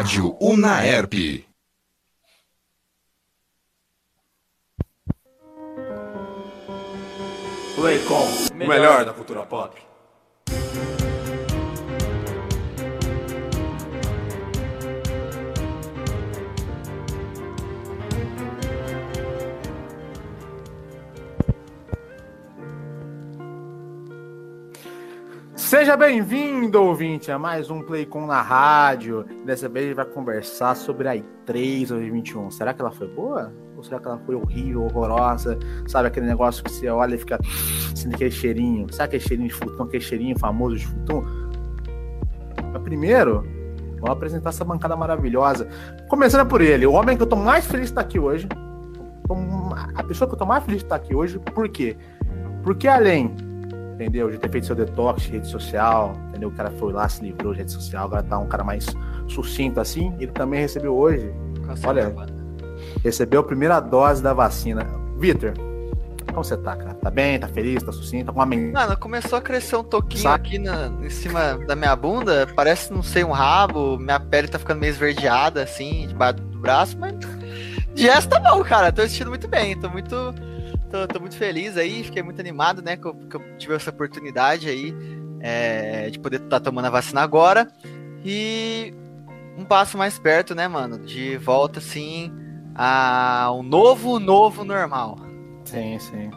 Rádio Unaerp. Playcom, o melhor da cultura pop. Seja bem-vindo, ouvinte, a mais um Playcom na rádio. Dessa vez a gente vai conversar sobre a E3 2021. Será que ela foi boa? Ou será que ela foi horrível, horrorosa? Sabe aquele negócio que você olha e fica sentindo aquele cheirinho? Sabe aquele cheirinho de futum, aquele cheirinho famoso de futum? Mas primeiro, vou apresentar essa bancada maravilhosa. Começando por ele, o homem que eu tô mais feliz de estar aqui hoje. A pessoa que eu tô mais feliz de estar aqui hoje, por quê? Porque além entendeu? De ter feito seu detox de rede social, entendeu? O cara foi lá, se livrou de rede social, agora tá um cara mais sucinto assim. Ele também recebeu hoje, olha, recebeu a primeira dose da vacina. Vitor, como você tá, cara? Tá bem? Tá feliz? Tá sucinto? Tá com uma men... Mano, começou a crescer um toquinho Sabe? aqui na, em cima da minha bunda, parece, não sei, um rabo, minha pele tá ficando meio esverdeada, assim, debaixo do braço, mas de resto tá bom, cara, tô assistindo muito bem, tô muito tô, tô, muito feliz aí, fiquei muito animado, né? Que eu, que eu tive essa oportunidade aí é, de poder estar tá tomando a vacina agora. E um passo mais perto, né, mano? De volta, assim, a um novo, novo normal. Sim, sim.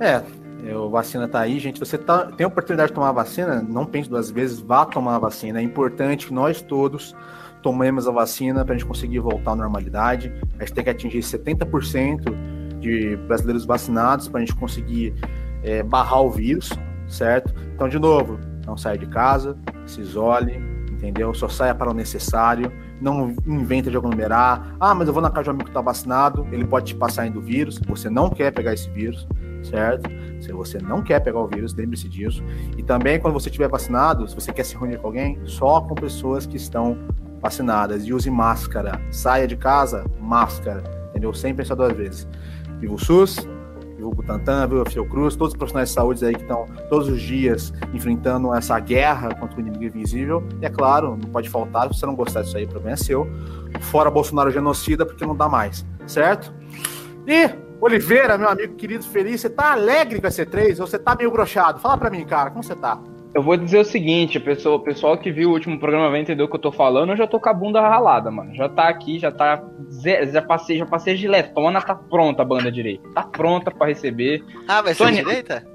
É, a vacina tá aí, gente. Você tá, tem a oportunidade de tomar a vacina, não pense duas vezes, vá tomar a vacina. É importante que nós todos tomemos a vacina para a gente conseguir voltar à normalidade. A gente tem que atingir 70% de brasileiros vacinados para a gente conseguir é, barrar o vírus, certo? Então, de novo, não saia de casa, se isole, entendeu? Só saia para o necessário, não inventa de aglomerar. Ah, mas eu vou na casa de um amigo que está vacinado, ele pode te passar indo vírus, você não quer pegar esse vírus, certo? Se você não quer pegar o vírus, lembre-se disso. E também, quando você estiver vacinado, se você quer se reunir com alguém, só com pessoas que estão vacinadas. E use máscara. Saia de casa, máscara. Entendeu? Sem pensar duas vezes. O SUS, viva o Butantan, viva Fiocruz, todos os profissionais de saúde aí que estão todos os dias enfrentando essa guerra contra o inimigo invisível. E é claro, não pode faltar, se você não gostar disso aí, o problema é seu. Fora Bolsonaro genocida, porque não dá mais, certo? E Oliveira, meu amigo querido, feliz, você tá alegre com a C3 ou você tá meio brochado? Fala pra mim, cara, como você tá? Eu vou dizer o seguinte, pessoa, o pessoal que viu o último programa vai entender o que eu tô falando, eu já tô com a bunda ralada, mano. Já tá aqui, já tá. Já passei, já passei giletona, tá pronta a banda direita. Tá pronta para receber. Ah, vai ser Sônia... direita?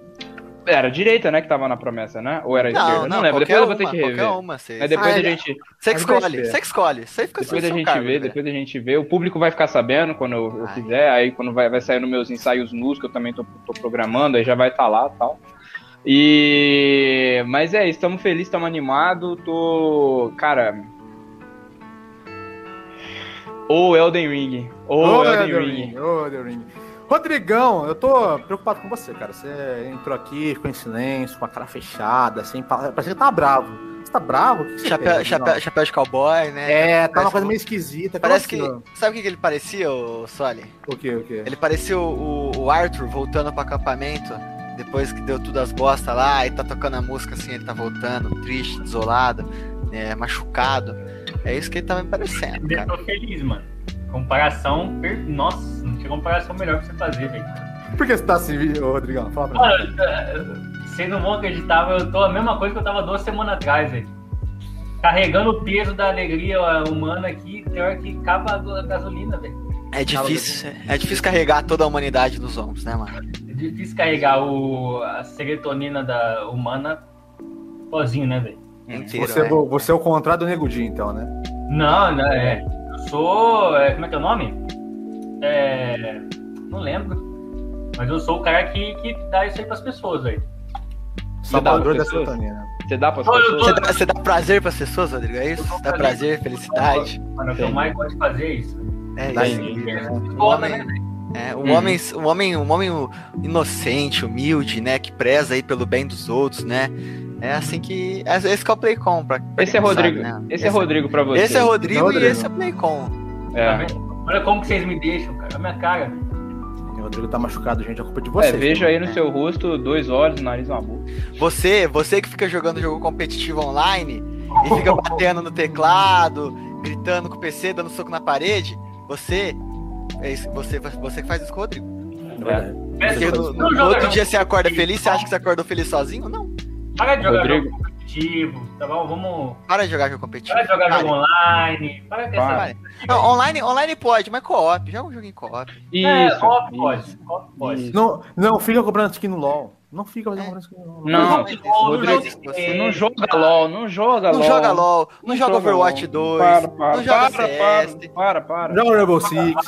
Era direita, né, que tava na promessa, né? Ou era não, esquerda? Não, não lembro. Depois uma, eu vou ter que rever. Uma, cê... Mas depois ah, a gente. Você que escolhe, você que escolhe. Você fica depois a gente cargo, vê, né? depois a gente vê. O público vai ficar sabendo quando eu, eu fizer. Aí quando vai, vai sair nos meus ensaios nus, que eu também tô, tô programando, aí já vai estar tá lá e tal. E mas é, estamos felizes, estamos animados, tô, cara, ou Elden Ring, ou Elden, Elden Ring, Ring. Oh, Elden Ring. Rodrigão, eu tô preocupado com você, cara. Você entrou aqui, ficou em silêncio, com a cara fechada, assim, parece que tá bravo. Você tá bravo? Que chapéu, chapéu, chapéu, de cowboy, né? É, tá uma coisa meio esquisita. Parece que. Sabe o que ele parecia, o Soli? O que, o que? Ele parecia o, o Arthur voltando pro acampamento depois que deu tudo as bostas lá, e tá tocando a música assim, ele tá voltando, triste, desolado, é, machucado. É isso que ele tá me parecendo. Eu tô feliz, mano. Comparação. Per... Nossa, não tinha comparação melhor pra você fazer, velho. Por que você tá assim, Rodrigão? Fala pra mim. Vocês não vão acreditar, eu tô a mesma coisa que eu tava duas semanas atrás, velho. Carregando o peso da alegria humana aqui, pior que capa a gasolina, velho. É difícil, é difícil carregar toda a humanidade nos ombros, né, mano? Difícil carregar o, a serotonina da humana sozinho, né, velho? Você, é. você é o contrário do Negudinho, então, né? Não, não, é. Eu sou. É, como é que é o nome? É. Não lembro. Mas eu sou o cara que, que dá isso aí pras pessoas, velho. Salvador da serotonina. Você dá pras pessoas? Você dá, você dá prazer pras pessoas, Rodrigo? É isso? Dá prazer, felicidade. Mano, o que eu mais gosto de fazer é isso. É isso. É, o homem, né, é, um, uhum. homem, um, homem, um homem inocente, humilde, né? Que preza aí pelo bem dos outros, né? É assim que. É, esse que é o Playcom. Pra, pra esse é Rodrigo. Sabe, né? esse, esse, é Rodrigo pra você. Esse é Rodrigo, Rodrigo. e esse é Playcom. É. Olha como que vocês me deixam, cara. A minha cara. O Rodrigo tá machucado, gente. É culpa de vocês. É, vejo aí no é. seu rosto dois olhos, nariz e uma boca. Você, você que fica jogando jogo competitivo online e fica batendo no teclado gritando com o PC, dando soco na parede, você. É isso, você, você que faz isso com o Rodrigo. É. Porque no, no- no outro dia você acorda feliz, você acha que você acordou feliz sozinho? Não. Para de jogar Rodrigo. jogo competitivo, tá bom? Vamos. Para de jogar jogo competitivo. Para de jogar Para. jogo online. Para com Para. essa. Não, online, online pode, mas co-op. Joga um jogo em co-op. É, co-op isso. pode. co-op pode. Isso. Não, não fica comprando skin no LoL. Não fica fazendo skin no LoL. Não, Não, Rodrigo, você não joga LOL, não joga Não LOL. joga LOL, não, joga Overwatch LOL. 2, Para, para, não joga para, CS, para, para, para. Joga Rainbow Six.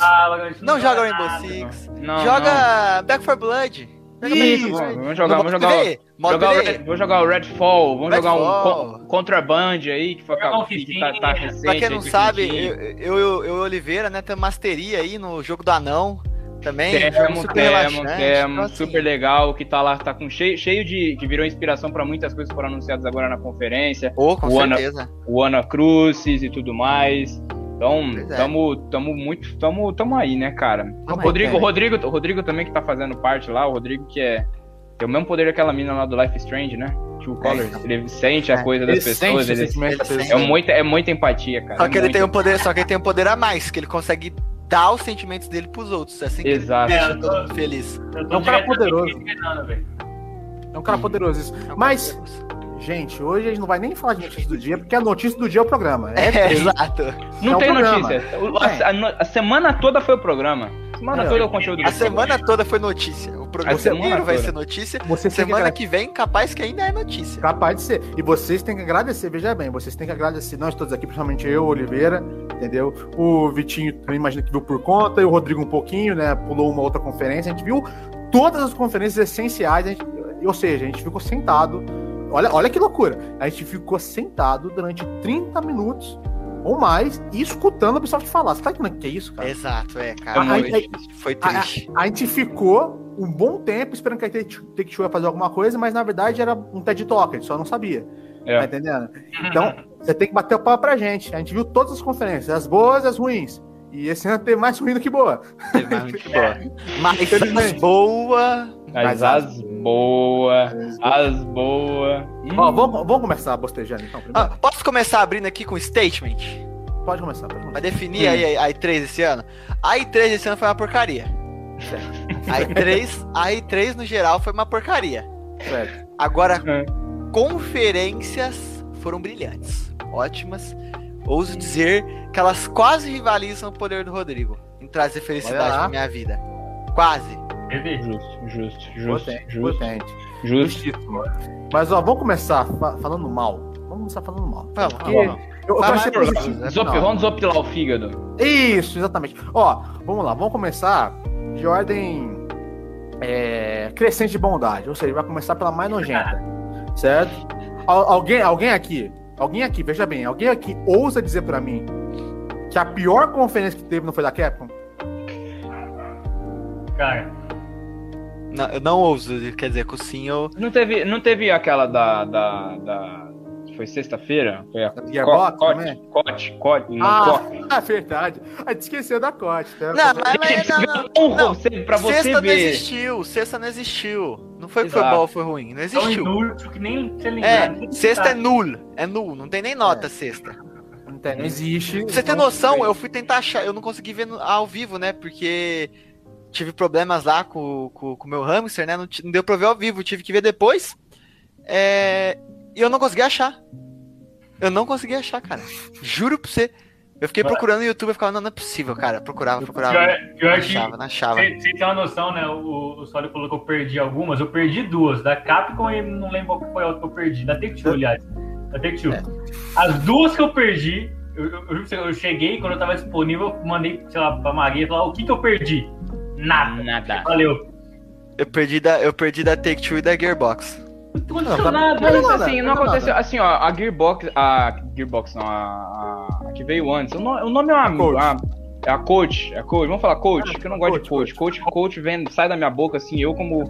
Não joga Rainbow. Six, Não, joga Back 4 Blood. Joga Isso, Back 4 Vamos jogar, vamos jogar, jogar o PvE. Red, vou jogar o Redfall, vamos jogar um Contraband aí, que, foi, Jogar um que, que tá, tá recente. Pra quem não sabe, eu, eu, eu e o Oliveira, né, temos masteria aí no jogo do anão também. Temos, super relaxante, temos, então, assim, super legal, que tá lá, tá com cheio, cheio de. que virou inspiração pra muitas coisas que foram anunciadas agora na conferência. Pô, com o Ana- certeza. O Ana Crucis e tudo mais. Então, Pois é. tamo, tamo muito. Tamo, tamo aí, né, cara? Tamo o aí, Rodrigo, cara. o Rodrigo, o Rodrigo também que tá fazendo parte lá, o Rodrigo que é. Tem o mesmo poder daquela mina lá do Life is Strange, né? True Colors. Ele sente a É. coisa das Ele sente pessoas. Ele, ele pessoa. é, muita, é muita empatia, cara. Só é que ele muita. tem um poder, só que ele tem um poder a mais, que ele consegue dar os sentimentos dele pros outros. É assim que Exato. ele É, deixa eu todo tô- mundo feliz. É um cara poderoso. É um cara poderoso isso. É Mas, poderoso. Gente, hoje a gente não vai nem falar de notícia do dia, porque a notícia do dia é o programa. É, É, Não exato. é um tem notícia. A, a semana toda foi o programa. A semana É, toda é o conteúdo A semana toda foi notícia. O programa inteiro vai ser notícia. Você que Semana agra- que vem, capaz que ainda é notícia. Capaz de ser. E vocês têm que agradecer, veja bem, vocês têm que agradecer, nós todos aqui, principalmente eu, Oliveira, entendeu? O Vitinho, eu imagino que viu por conta, e o Rodrigo um pouquinho, né? Pulou uma outra conferência. A gente viu todas as conferências essenciais, gente- ou seja, a gente ficou sentado. Olha, olha que loucura! A gente ficou sentado durante 30 minutos ou mais e escutando a Ubisoft falar. Você tá entendendo o que é isso, cara? Exato, é, É cara. Aí- difícil. Foi triste. A gente ficou um bom tempo esperando que a Take-Two ia fazer alguma coisa, mas na verdade era um TED Talk, a gente só não sabia. É. Tá entendendo? Então, você tem que bater o pau pra gente. A gente viu todas as conferências, as boas e as ruins. E esse ano teve mais ruim do que boa. Teve mais muito boa. Mas Infelizmente. as boa. Mas Mas as boas, as boas. Ó, vamos, vamos começar bostejando então. primeiro? Ah, posso começar abrindo aqui com statement? Pode começar, pode Pra começar. definir Hum. aí a I3 esse ano? A I3 esse ano foi uma porcaria. A I3, a I3 no geral foi uma porcaria. Certo. Agora, É. conferências foram brilhantes, ótimas. Ouso dizer que elas quase rivalizam o poder do Rodrigo em trazer felicidade pra minha vida. Quase. Teve. Justo, justo, justo, Potente, justo, potente. justo. Justíssimo. Mas ó, vamos começar fa- falando mal. Vamos começar falando mal. Vamos, Porque vamos. eu, eu Vai quero ser mais, positivo. Bruno. Zop, vamos desopilar o fígado. Isso, exatamente. Ó, vamos lá, vamos começar de ordem é, crescente de bondade, ou seja, vai começar pela mais nojenta, certo? Al- alguém, alguém aqui, alguém aqui, veja bem, alguém aqui ousa dizer pra mim que a pior conferência que teve não foi da Capcom? Cara, Não, eu não ouso, quer dizer, com o sim eu. Não teve, não teve aquela da. da, da- foi sexta-feira? Foi a Gearbox Co- também? Cote, Cote, não, Ah, Cote. é verdade. A gente esqueceu da Cote, tá? Não, mas, mas não, não. Não, Não, você, pra você Sexta não ver. existiu, sexta não existiu. Não foi que foi bom ou foi ruim, não tão existiu. inútil que nem você lembra. É, sexta é nulo, é nulo, não tem nem nota sexta. Não, tem, não existe. Pra você ter Não- noção, eu fui tentar achar, eu não consegui ver ao vivo, né? Porque tive problemas lá com com com o meu hamster, né? Não, não deu pra ver ao vivo, tive que ver depois. É, e eu não consegui achar. Eu não consegui achar, cara. Juro pra você. Eu fiquei Mas- procurando no YouTube e ficava, não, não é possível, cara. Procurava, procurava. Pior, Não pior que achava, não achava. Você tem uma noção, né? O, o Sólio falou que eu perdi algumas. Eu perdi duas. Da Capcom e não lembro qual foi a outra que eu perdi. Da Take-Two, aliás. Da Take-Two. É. As duas que eu perdi, eu, eu, eu, eu cheguei, quando eu tava disponível, eu mandei, sei lá, pra Maria e falar, o que que eu perdi? Nada. Nada. Valeu. Eu perdi da, eu perdi da Take-Two e da Gearbox. Não aconteceu nada. Mas assim, não não aconteceu. nada. Assim, ó, a Gearbox. A Gearbox não, a, a, que veio antes. O nome, o nome é uma. Coach. a- é a coach, é a coach. Vamos falar coach, Ah, que eu não gosto de coach, coach. Coach, coach vem, sai da minha boca, assim, eu como.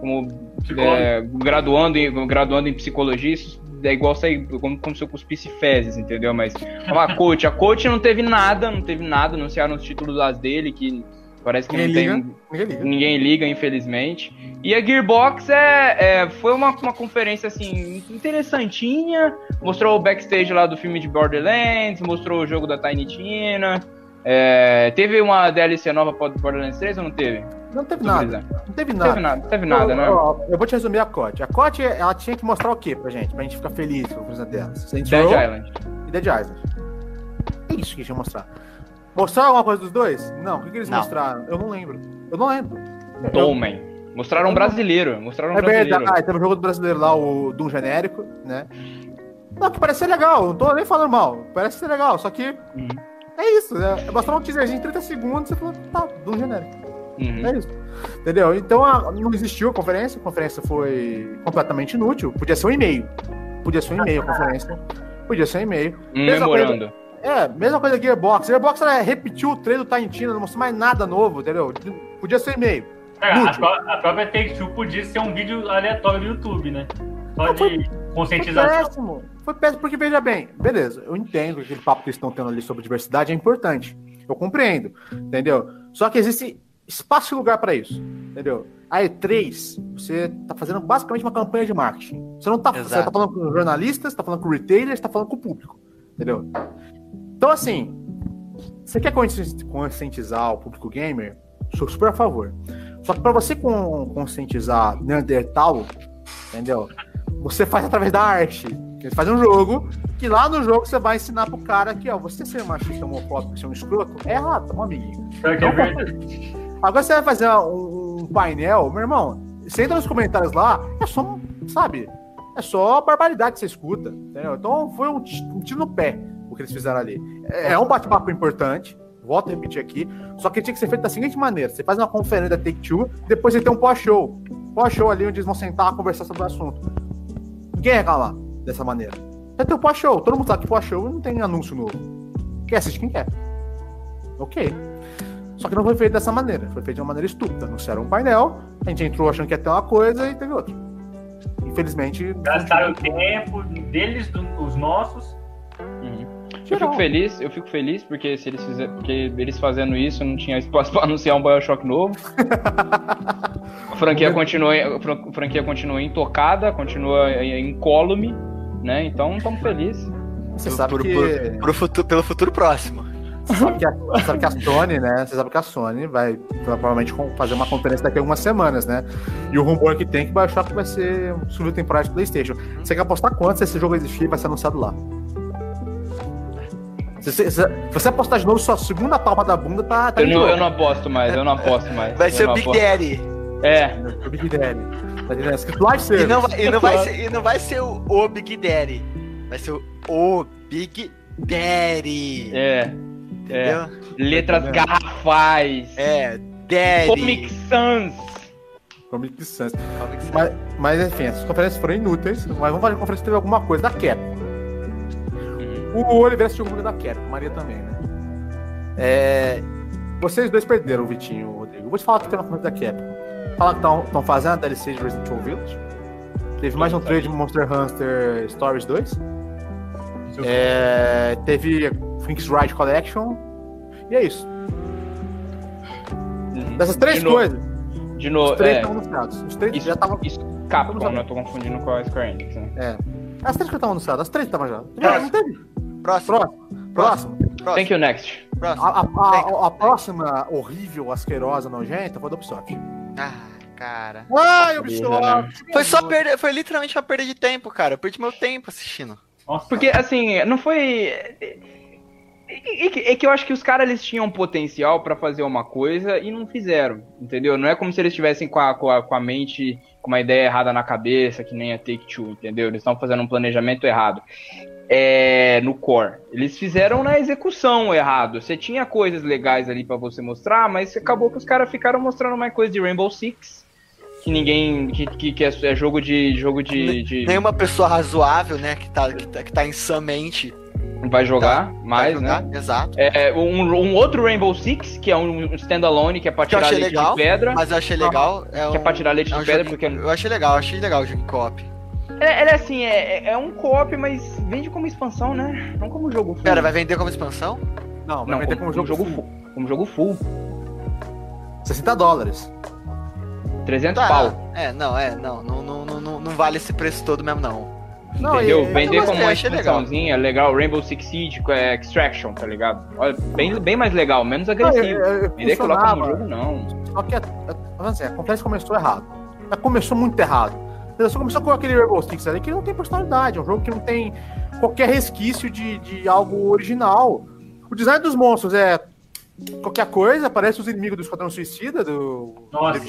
como é, graduando, em, graduando em psicologia, isso é igual sair como, como se eu cuspisse fezes, entendeu? Mas a coach, a coach não teve nada, não teve nada, anunciaram os títulos das dele que Parece que Ninguém não liga. tem. Ninguém liga. Ninguém liga, infelizmente. E a Gearbox é, é- foi uma, uma conferência assim interessantinha. Mostrou o backstage lá do filme de Borderlands, mostrou o jogo da Tiny Tina. É, teve uma DLC nova para Borderlands 3 ou não teve? Não teve nada. Não teve Não nada. teve nada, teve nada, eu, né? eu- eu vou te resumir a COT. A COT, ela tinha que mostrar o quê pra gente? Pra gente ficar feliz com a coisa dela. Dead Row Island. e Dead Island. É isso que tinha que mostrar. Mostraram alguma coisa dos dois? Não. O que, que eles Não. mostraram? Eu não lembro. Eu não lembro. Eu- Dolmen. Mostraram um brasileiro. Mostraram um É brasileiro. verdade, teve um jogo do brasileiro lá, o Doom genérico, né? Não, que parece ser legal, não tô nem falando mal. Parece ser legal, só que Uhum. é isso, né? Mostrar um teaserzinho de 30 segundos e você falou, tá, Doom genérico. Uhum. É isso. Entendeu? Então a- não existiu a conferência, a conferência foi completamente inútil. Podia ser um e-mail. Podia ser um e-mail a conferência. Podia ser um e-mail. Um memorando. É, mesma coisa que Gearbox. Gearbox ela repetiu o trailer do Taintina, não mostrou mais nada novo, entendeu? Podia ser e-mail. Cara, a, a própria Take-Two podia ser um vídeo aleatório do YouTube, né? Só Não, foi- de Foi conscientização. péssimo. Foi péssimo, porque veja bem, beleza, eu entendo que aquele papo que eles estão tendo ali sobre diversidade é importante. Eu compreendo, entendeu? Só que existe espaço e lugar para isso, entendeu? A E3, você tá fazendo basicamente uma campanha de marketing. Você não tá, você Exato. tá falando com jornalistas, tá falando com retailers, tá falando com o público, entendeu? Então, assim, você quer consci- conscientizar o público gamer? Sou super a favor. Só que para você con- conscientizar Neandertal, entendeu? Você faz através da arte. Você faz um jogo que lá no jogo você vai ensinar pro cara que, ó, você ser machista, homofóbico, ser um escroto, é errado, bom, amiguinho? É verdade. Agora você vai fazer um, painel, meu irmão, você entra nos comentários lá, é só, sabe, é só barbaridade que você escuta, entendeu? Então foi um tiro no pé o que eles fizeram ali. É, é um bate-papo importante, volto a repetir aqui, só que tinha que ser feito da seguinte maneira, você faz uma conferência da Take-Two, depois você tem um pós-show, pós-show ali onde eles vão sentar e conversar sobre o assunto. Ninguém reclamar dessa maneira. Você tem o pós-show, todo mundo sabe que pós-show não tem anúncio novo. Quem assiste quem quer. Ok. Só que não foi feito dessa maneira. Foi feito de uma maneira estúpida. Anunciaram um painel, a gente entrou achando que ia ter uma coisa e teve outra. Infelizmente. Gastaram o tempo deles, os nossos. Eu fico feliz, eu fico feliz porque se eles fizer, porque eles fazendo isso não tinha espaço para anunciar um BioShock novo. A franquia continua, a fran- a franquia continua intocada, continua incólume, né? Então estamos felizes. Você sabe Por- que. por- pro futuro, pelo futuro próximo. Você sabe que, a, você sabe que a Sony, né? Você sabe que a Sony vai provavelmente fazer uma conferência daqui a algumas semanas, né? E o rumor que tem é que o Bioshock vai ser um temporário do PlayStation. Você quer apostar quanto se esse jogo existir e vai ser anunciado lá? Se você, se você apostar de novo, sua segunda palma da bunda tá. tá Eu não, eu não aposto mais, eu não aposto mais. Vai ser o Big aposto. Daddy. É, O Big Daddy. Tá? Escrito Live Service. E não, vai, e, não vai ser, e não vai ser o, o Big Daddy. Vai ser o, o Big Daddy. é. É. Entendeu? Letras Entendeu? garrafais. É, Daddy. Comic Sans. Comic Sans. Comic Sans. Mas, mas enfim, essas conferências foram inúteis, mas vamos fazer uma conferência que teve alguma coisa da Capcom. O Oliveira assistiu alguma coisa da Capcom, Maria também, né? É, vocês dois perderam o Vitinho e o Rodrigo. Eu vou te falar que tem uma conferência da Capcom. Fala que estão fazendo a DLC de Resident Evil Village. Teve mais um trailer de Monster Hunter Stories 2. É, teve Phoenix Wright Collection. E é isso. Uhum. Dessas três De novo- coisas, De os novo, três é. estão anunciados. Os três Isso, já estavam. isso Capcom, Vamos né? Eu tô confundindo com a Square Enix, né? É. As três que estavam anunciadas, as três estavam já. Próximo. não teve. Próximo. Próximo. Próximo. Próximo. Thank you, next. Próximo. A, a- a- a próxima horrível, asquerosa, nojenta foi da Ubisoft. Ah, cara. Ai, né? Ubisoft! Foi só perda, foi literalmente uma perda de tempo, cara. Eu perdi meu tempo assistindo. Nossa, Porque, assim, não foi. É, é que- é que eu acho que os caras eles tinham potencial pra fazer uma coisa e não fizeram, entendeu? Não é como se eles estivessem com a, com, a, com a mente, com uma ideia errada na cabeça, que nem a Take-Two, entendeu? Eles estão fazendo um planejamento errado. É, no core. Eles fizeram na execução errado. Você tinha coisas legais ali pra você mostrar, mas acabou que os caras ficaram mostrando mais coisa de Rainbow Six. Que ninguém. Que, que, é, é jogo de. jogo de. de- Nenhuma pessoa razoável, né, que tá, que tá, que tá insanmente. vai jogar Tá, mais, vai né? jogar, Exato. É, um, um outro Rainbow Six, que é um standalone, que é pra tirar leite legal, de pedra. Mas eu achei legal. É Que é um, pra tirar leite é um de pedra, jogo- porque. Eu achei legal, achei legal o jogo em co-op. Ele, ele é assim, é, é um co-op, mas vende como expansão, né? Não como jogo full. Pera, vai vender como expansão? Não, vai Não, vender como, como jogo, jogo full. full. Como jogo full. 60 dólares. 300 Tá, pau. É, não, é, não, não, não, não, não- vale esse preço todo mesmo, não. Não, entendeu? e- Vender como uma achei legal. expansãozinha, legal. Rainbow Six Siege é, Extraction, tá ligado? Olha, bem, bem mais legal, menos agressivo. Não, é- é- Vender colocar no jogo, não. Só que a, a, vamos dizer, a começou errado. Ela começou muito errado. Ela só começou com aquele Rainbow Six ali que não tem personalidade. É um jogo que não tem qualquer resquício de, de algo original. O design dos monstros é qualquer coisa, parece os inimigos do Esquadrão Suicida, do Nossa. do.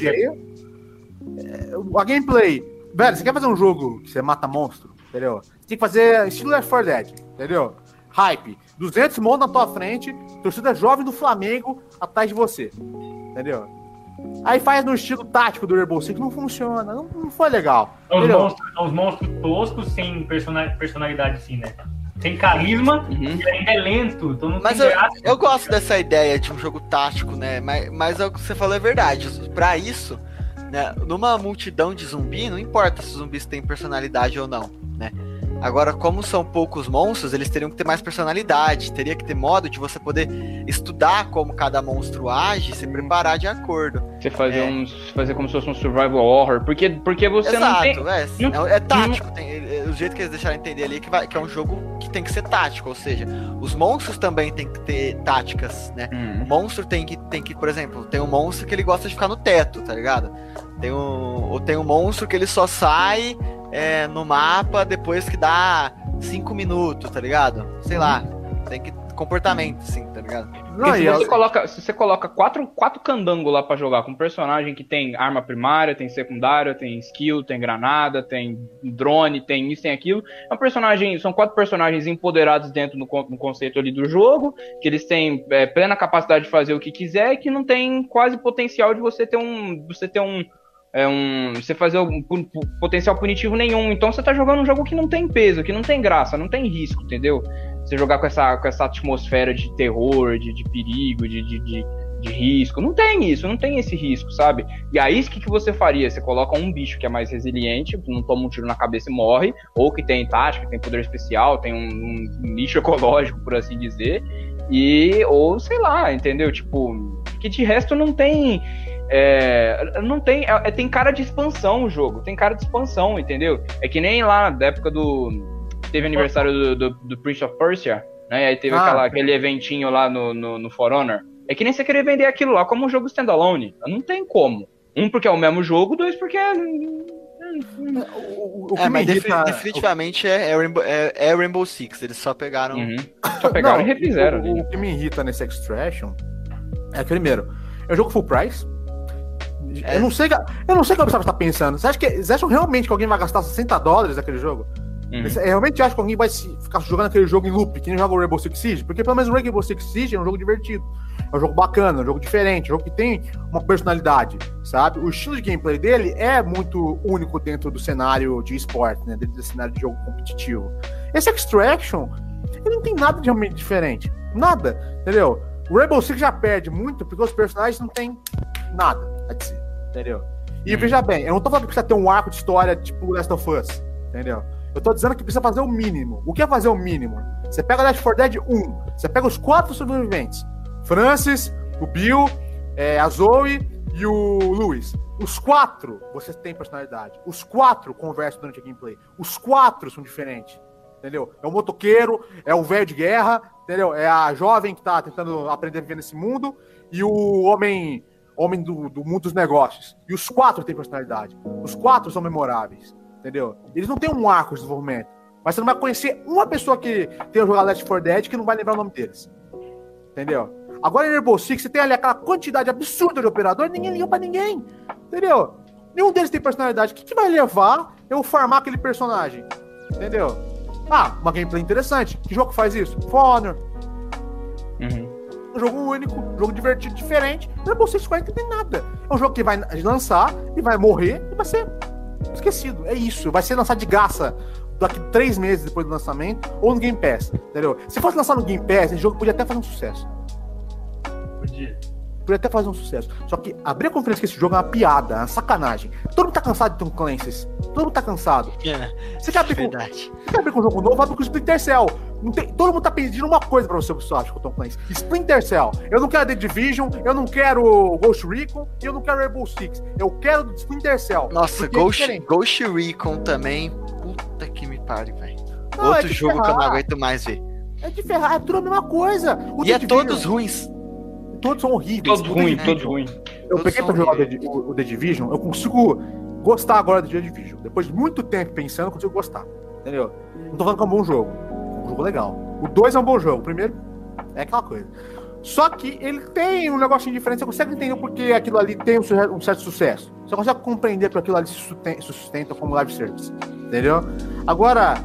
É, a gameplay. Velho, você quer fazer um jogo que você mata monstro, entendeu? Você tem que fazer estilo Left 4 Dead, entendeu? Hype. 200 monstros na tua frente, torcida jovem do Flamengo atrás de você, entendeu? Aí faz no estilo tático do Rainbow Six, não funciona, não, não foi legal. São os, entendeu? monstros, os monstros toscos, sem persona- personalidade, assim, né? Sem carisma Uhum. e ainda é lento. Então não Mas tem eu, graça. eu gosto dessa ideia de um jogo tático, né? Mas, mas é o que você falou é verdade. Pra isso, né? Numa multidão de zumbi, não importa se os zumbis têm personalidade ou não, né? Agora, como são poucos monstros, eles teriam que ter mais personalidade. Teria que ter modo de você poder estudar como cada monstro age e se preparar de acordo. Você fazer, É. um, fazer como se fosse um survival horror. Porque, porque você não tem. Exato, é, é, é tático. tem- é- é- o jeito que eles deixaram entender ali é que, vai- que é um jogo que tem que ser tático, ou seja, os monstros também tem que ter táticas, né? O Hum. monstro tem que, tem que, por exemplo, tem um monstro que ele gosta de ficar no teto, tá ligado? Tem um, ou tem um monstro que ele só sai é, no mapa depois que dá cinco minutos, tá ligado? Sei lá, tem que comportamento, assim, tá ligado? Não, Porque se, você eu- coloca, se você coloca quatro, quatro candangos lá pra jogar com um personagem que tem arma primária, tem secundária, tem skill, tem granada, tem drone, tem isso, tem aquilo. É um personagem, são quatro personagens empoderados dentro do, do conceito ali do jogo, que eles têm é, plena capacidade de fazer o que quiser e que não tem quase potencial de você ter um. Você ter um. É um, você fazer um potencial punitivo nenhum. Então você tá jogando um jogo que não tem peso, que não tem graça, não tem risco, entendeu? Você jogar com essa, com essa atmosfera de terror, de, de perigo, de, de, de, de risco. Não tem isso, não tem esse risco, sabe? E aí, o que, que você faria? Você coloca um bicho que é mais resiliente, não toma um tiro na cabeça e morre, ou que tem tática, tem poder especial, tem um, um nicho ecológico, por assim dizer, e, ou sei lá, entendeu? Tipo, que de resto não tem. É, não tem. é- tem cara de expansão o jogo, tem cara de expansão, entendeu? É que nem lá da época do. Teve aniversário do, do, do Prince of Persia, né? E aí teve Ah, aquela- aquele eventinho lá no, no, no For Honor. É que nem você querer vender aquilo lá como um jogo standalone. Não tem como. Um, porque é o mesmo jogo, dois, porque é. o, o que é, mas defi- irrita- definitivamente é, é, Rainbow, é, é Rainbow Six, eles só pegaram. Uhum. Só pegaram Não, e refizeram. O, o que me irrita nesse Extraction é que, primeiro, é um jogo full price. É. Eu não sei, eu não sei o que a pessoa tá pensando. Você acha que, vocês acham realmente que alguém vai gastar 60 dólares naquele jogo? Uhum. Você realmente acha que alguém vai ficar jogando aquele jogo em loop, que nem joga o Rainbow Six Siege? Porque pelo menos o Rainbow Six Siege é um jogo divertido. É um jogo bacana, é um jogo diferente, é um jogo que tem uma personalidade, sabe? O estilo de gameplay dele é muito único dentro do cenário de esporte, né? Dentro do cenário de jogo competitivo. Esse Extraction, ele não tem nada de realmente diferente. Nada, entendeu? O Rainbow Six já perde muito porque os personagens não têm nada entendeu? E Hum. veja bem, eu não tô falando que precisa ter um arco de história tipo Last of Us, entendeu? Eu tô dizendo que precisa fazer o mínimo. O que é fazer o mínimo? Você pega Left 4 Dead 1, você pega os quatro sobreviventes: Francis, o Bill, é, a Zoe e o Luis. Os quatro você tem personalidade. Os quatro conversam durante a gameplay. Os quatro são diferentes. Entendeu? É o motoqueiro, é o velho de guerra, entendeu? É a jovem que tá tentando aprender a viver nesse mundo e o homem homem do, do mundo dos negócios. E os quatro têm personalidade. Os quatro são memoráveis. Entendeu? Eles não têm um arco de desenvolvimento. Mas você não vai conhecer uma pessoa que tenha jogado Left 4 Dead que não vai lembrar o nome deles. Entendeu? Agora em Rainbow Six, você tem ali aquela quantidade absurda de operador, ninguém liga pra ninguém. Entendeu? Nenhum deles tem personalidade. O que, que vai levar eu farmar aquele personagem? Entendeu? Ah, uma gameplay interessante. Que jogo faz isso? For Honor. Uhum. Um jogo único, um jogo divertido, diferente. Rainbow Six 40 não tem nada. É um jogo que vai lançar e vai morrer e vai ser esquecido. É isso. Vai ser lançado de graça daqui três meses depois do lançamento ou no Game Pass. Entendeu? Se fosse lançado no Game Pass, esse jogo podia até fazer um sucesso. Podia. Podia até fazer um sucesso. Só que abrir a conferência que esse jogo é uma piada, é uma sacanagem. Todo mundo tá cansado de Tom Clancy's. Todo mundo tá cansado. É, Você quer abrir com, você quer abrir com um jogo novo, abre com o Splinter Cell. tem, todo mundo tá pedindo uma coisa pra você, Ubisoft, com o Tom Clancy. Splinter Cell. Eu não quero The Division, eu não quero Ghost Recon, e eu não quero Rainbow Six. Eu quero Splinter Cell. Nossa, é Ghost, Ghost Recon também. Puta que me pare, velho. Outro é jogo ferrar. que eu não aguento mais ver. É de ferrar, é tudo a mesma coisa. O e The é Division- todos ruins. Todos são horríveis. Todos ruins, todos ruins. Eu Todos peguei pra jogar o o- The Division, eu consigo gostar agora do The Division. Depois de muito tempo pensando, eu consigo gostar. Entendeu? Não tô falando que é um bom jogo. É um jogo legal. O 2 é um bom jogo. O primeiro é aquela coisa. Só que ele tem um negocinho diferente. Você consegue entender porque aquilo ali tem um, su- um certo sucesso. Você consegue compreender porque aquilo ali se sustenta, se sustenta como live service. Entendeu? Agora,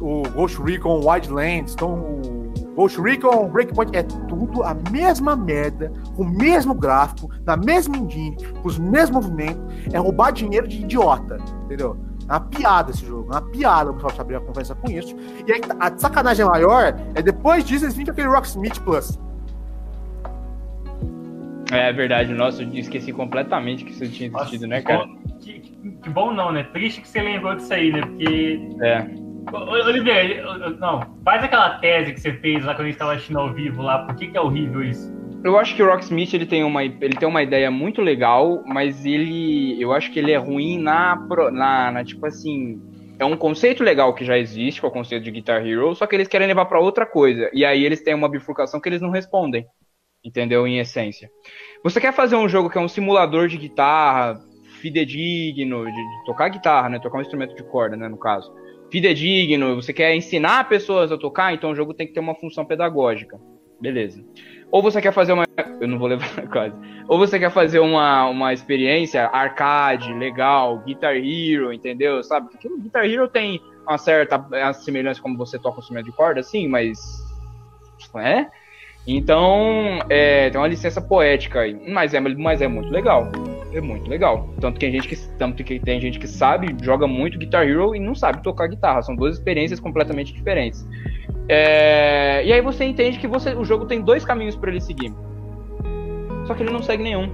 o Ghost Recon Wildlands, então o Ghost Recon Breakpoint é tudo a mesma merda, com o mesmo gráfico, na mesma engine, com os mesmos movimentos, é roubar dinheiro de idiota, entendeu? É uma piada esse jogo, é uma piada o pessoal abrir a conversa com isso. E aí a sacanagem maior é depois disso eles vêm com aquele Rocksmith Plus. É verdade, nossa, eu esqueci completamente que isso tinha existido, né, cara? Que, que- que bom não, né? Triste que você lembrou disso aí, né? Porque. É. Eu- não, faz aquela tese que você fez lá quando a gente tava assistindo ao vivo lá. Por que, que é horrível isso? Eu acho que o Rocksmith ele tem uma ele tem uma ideia muito legal, mas ele eu acho que ele é ruim na na, na, tipo assim, é um conceito legal que já existe, que é o conceito de Guitar Hero, só que eles querem levar pra outra coisa. E aí eles têm uma bifurcação que eles não respondem. Entendeu? Em essência. Você quer fazer um jogo que é um simulador de guitarra, fidedigno, de, de tocar guitarra, né? Tocar um instrumento de corda, né, no caso. Fidedigno, você quer ensinar pessoas a tocar, então o jogo tem que ter uma função pedagógica. Beleza. Ou você quer fazer uma. Eu não vou levar quase. Ou você quer fazer uma, uma experiência arcade, legal, Guitar Hero, entendeu? Sabe? Porque o Guitar Hero tem uma certa semelhança como você toca um instrumento de corda, sim, mas. É? Então, é, tem uma licença poética aí. Mas é, mas é muito legal. É muito legal. Tanto que, tem gente que, tanto que tem gente que sabe, joga muito Guitar Hero e não sabe tocar guitarra. São duas experiências completamente diferentes. É, e aí você entende que você, o jogo tem dois caminhos para ele seguir. Só que ele não segue nenhum.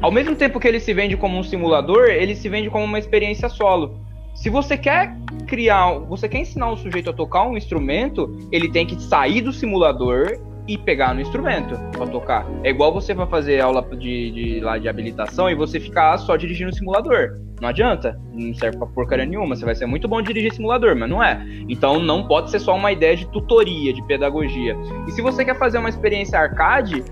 Ao mesmo tempo que ele se vende como um simulador, ele se vende como uma experiência solo. Se você quer criar, você quer ensinar um sujeito a tocar um instrumento, ele tem que sair do simulador e pegar no instrumento para tocar. É igual você vai fazer aula de, de, lá de habilitação e você ficar só dirigindo o simulador. Não adianta, não serve pra porcaria nenhuma. Você vai ser muito bom dirigir simulador, mas não é. Então não pode ser só uma ideia de tutoria, de pedagogia. E se você quer fazer uma experiência arcade,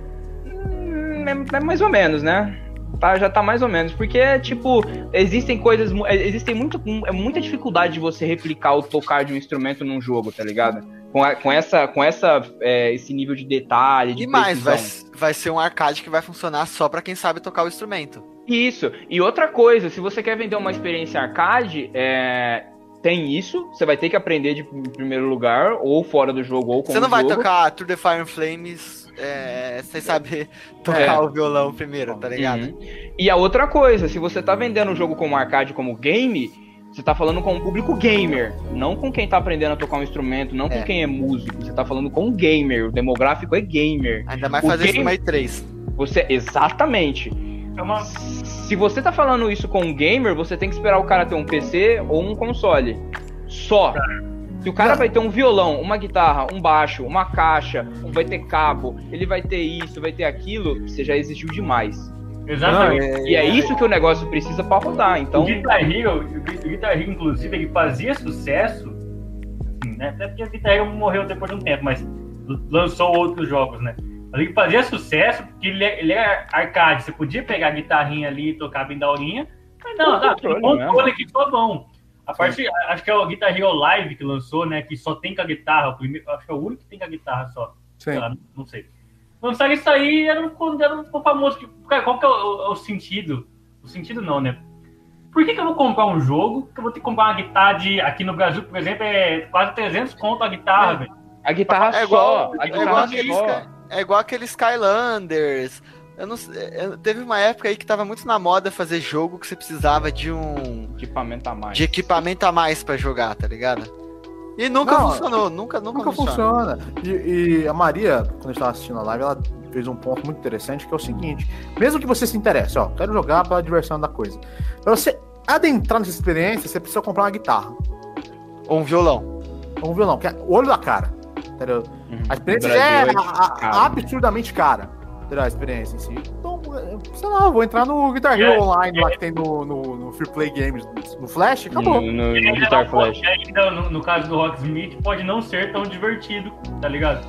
hum, é, é mais ou menos, né? Tá, já tá mais ou menos, porque, tipo, existem coisas, mu- existem muito, é muita dificuldade de você replicar o tocar de um instrumento num jogo, tá ligado? Com, a- com essa, com essa, é, esse nível de detalhe, de E mais, vai, vai ser um arcade que vai funcionar só pra quem sabe tocar o instrumento. Isso. E outra coisa, se você quer vender uma experiência arcade, é, tem isso. Você vai ter que aprender de em primeiro lugar, ou fora do jogo, ou com Você não vai jogo. tocar Tour the Fire and Flames é, sem saber tocar É. o violão primeiro, tá ligado? Uhum. E a outra coisa, se você tá vendendo o jogo como arcade, como game, você tá falando com um público gamer, não com quem tá aprendendo a tocar um instrumento, não É. com quem é músico. Você tá falando com um gamer. O demográfico é gamer. Ainda mais O fazer isso game- no Play 3. Você exatamente. É uma. Se você tá falando isso com um gamer, você tem que esperar o cara ter um PC ou um console. Só. Se o cara Não. vai ter um violão, uma guitarra, um baixo, uma caixa, vai ter cabo, ele vai ter isso, vai ter aquilo, você já exigiu demais. Exatamente. E é isso que o negócio precisa pra rodar. Então, O Guitar Hero, o Gui- o Guitar Hero, inclusive, ele fazia sucesso, assim, né? Até porque o Guitar Hero morreu depois de um tempo, mas lançou outros jogos, né? Mas ele fazia sucesso porque ele, é- ele era arcade. Você podia pegar a guitarrinha ali e tocar bem daorinha, mas não, tá, controle tem controle aqui, só bom. A parte, acho que é o Guitar Hero Live que lançou, né? Que só tem com a guitarra. O primeiro, acho que é o único que tem com a guitarra só. Sim. Sei lá, não sei. Lançaram isso aí era um, era um famoso. Cara, qual que é o, o sentido? O sentido não, né? Por que, que eu vou comprar um jogo que eu vou ter que comprar uma guitarra de. Aqui no Brasil, por exemplo, é quase 300 conto a guitarra, É. velho. a guitarra É só, igual, a é igual guitarra aqueles, só. É igual aqueles Skylanders. Eu não sei, eu- teve uma época aí que tava muito na moda fazer jogo que você precisava de um Equipamento a mais. de equipamento a mais pra jogar, tá ligado? E nunca Não, funcionou, nunca, nunca, Nunca funciona. funciona. E, e a Maria, quando a gente tava assistindo a live, ela fez um ponto muito interessante, que é o seguinte: mesmo que você se interesse, ó, quero jogar pela diversão da coisa. Pra você adentrar nessa experiência, você precisa comprar uma guitarra. Ou um violão. um vilão, que é o olho da cara. Entendeu? Uhum. A experiência já é Brasil a- a- caro. absurdamente cara. Entendeu? A experiência em si. Então, sei lá, eu vou entrar no Guitar Hero É. Online lá que tem no, no, no Free Play Games, no Flash, acabou. No, no, no ainda Guitar Flash. ainda no, no caso do Rocksmith, pode não ser tão divertido, tá ligado?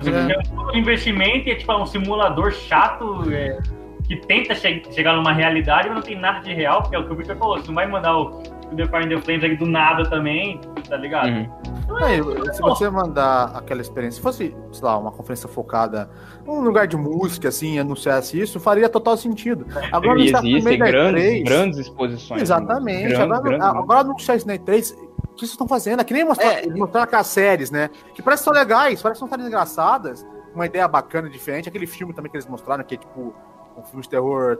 Você É. tem um investimento e é tipo um simulador chato é, que tenta che- chegar numa realidade, mas não tem nada de real, porque é o que o Victor falou, você não vai mandar o The Fire and the Flames aqui do nada também, tá ligado? Uhum. Aí, se você mandar aquela experiência, se fosse, sei lá, uma conferência focada num lugar de música, assim, anunciasse isso, faria total sentido. Agora E existem meio da grandes, E3. grandes exposições. Exatamente. Grandes, agora, grandes, agora anunciar isso na E3, o que vocês estão fazendo? É que nem mostrar, É. mostrar aquelas séries, né? Que parece que são legais, parece que são séries engraçadas, uma ideia bacana, diferente. Aquele filme também que eles mostraram, que é tipo um filme de terror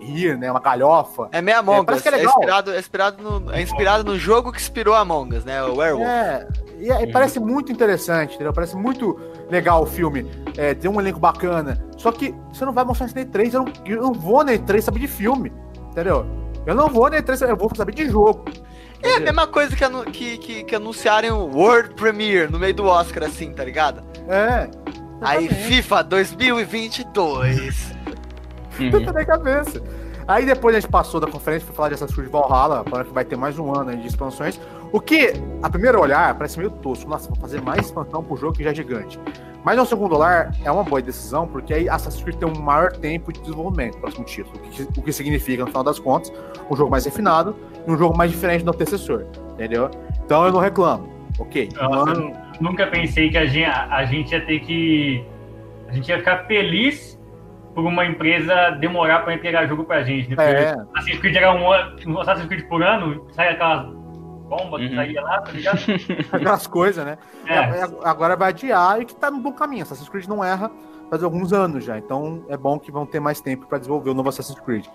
rir, né? Uma galhofa. É meio Among parece Us. que é É, legal. inspirado, é, inspirado no, é inspirado no jogo que inspirou Among Us, né? O Werewolf. É, e, é- e parece muito interessante, entendeu? Parece muito legal o filme. É, tem um elenco bacana. Só que você não vai mostrar isso na E3. Eu não, eu não vou na E3 saber de filme, entendeu? Eu não vou na E3, eu vou saber de jogo. É a mesma coisa que, anu- que, que, que anunciarem o World Premiere no meio do Oscar, assim, tá ligado? É. Aí. FIFA 2022. Uhum. Na cabeça. Aí depois a gente passou da conferência pra falar de Assassin's Creed Valhalla, falando que vai ter mais um ano aí de expansões. O que, a primeiro olhar, parece meio tosco. Nossa, vou fazer mais expansão pro jogo que já é gigante. Mas ao segundo olhar, é uma boa decisão, porque aí Assassin's Creed tem um maior tempo de desenvolvimento no próximo título. O que, o que significa, no final das contas, um jogo mais refinado e um jogo mais diferente do antecessor. Entendeu? Então eu não reclamo. Ok. Nossa, eu nunca pensei que a gente, a, a gente ia ter que. A gente ia ficar feliz por uma empresa demorar pra entregar jogo pra gente. Né? Porque É, Assassin's Creed era um, ano- um Assassin's Creed por ano, sai aquelas bombas que Uhum. saía lá, tá ligado? aquelas coisas, né? É. É, agora vai adiar e que tá no bom caminho. Assassin's Creed não erra faz alguns anos já. Então é bom que vão ter mais tempo para desenvolver o novo Assassin's Creed.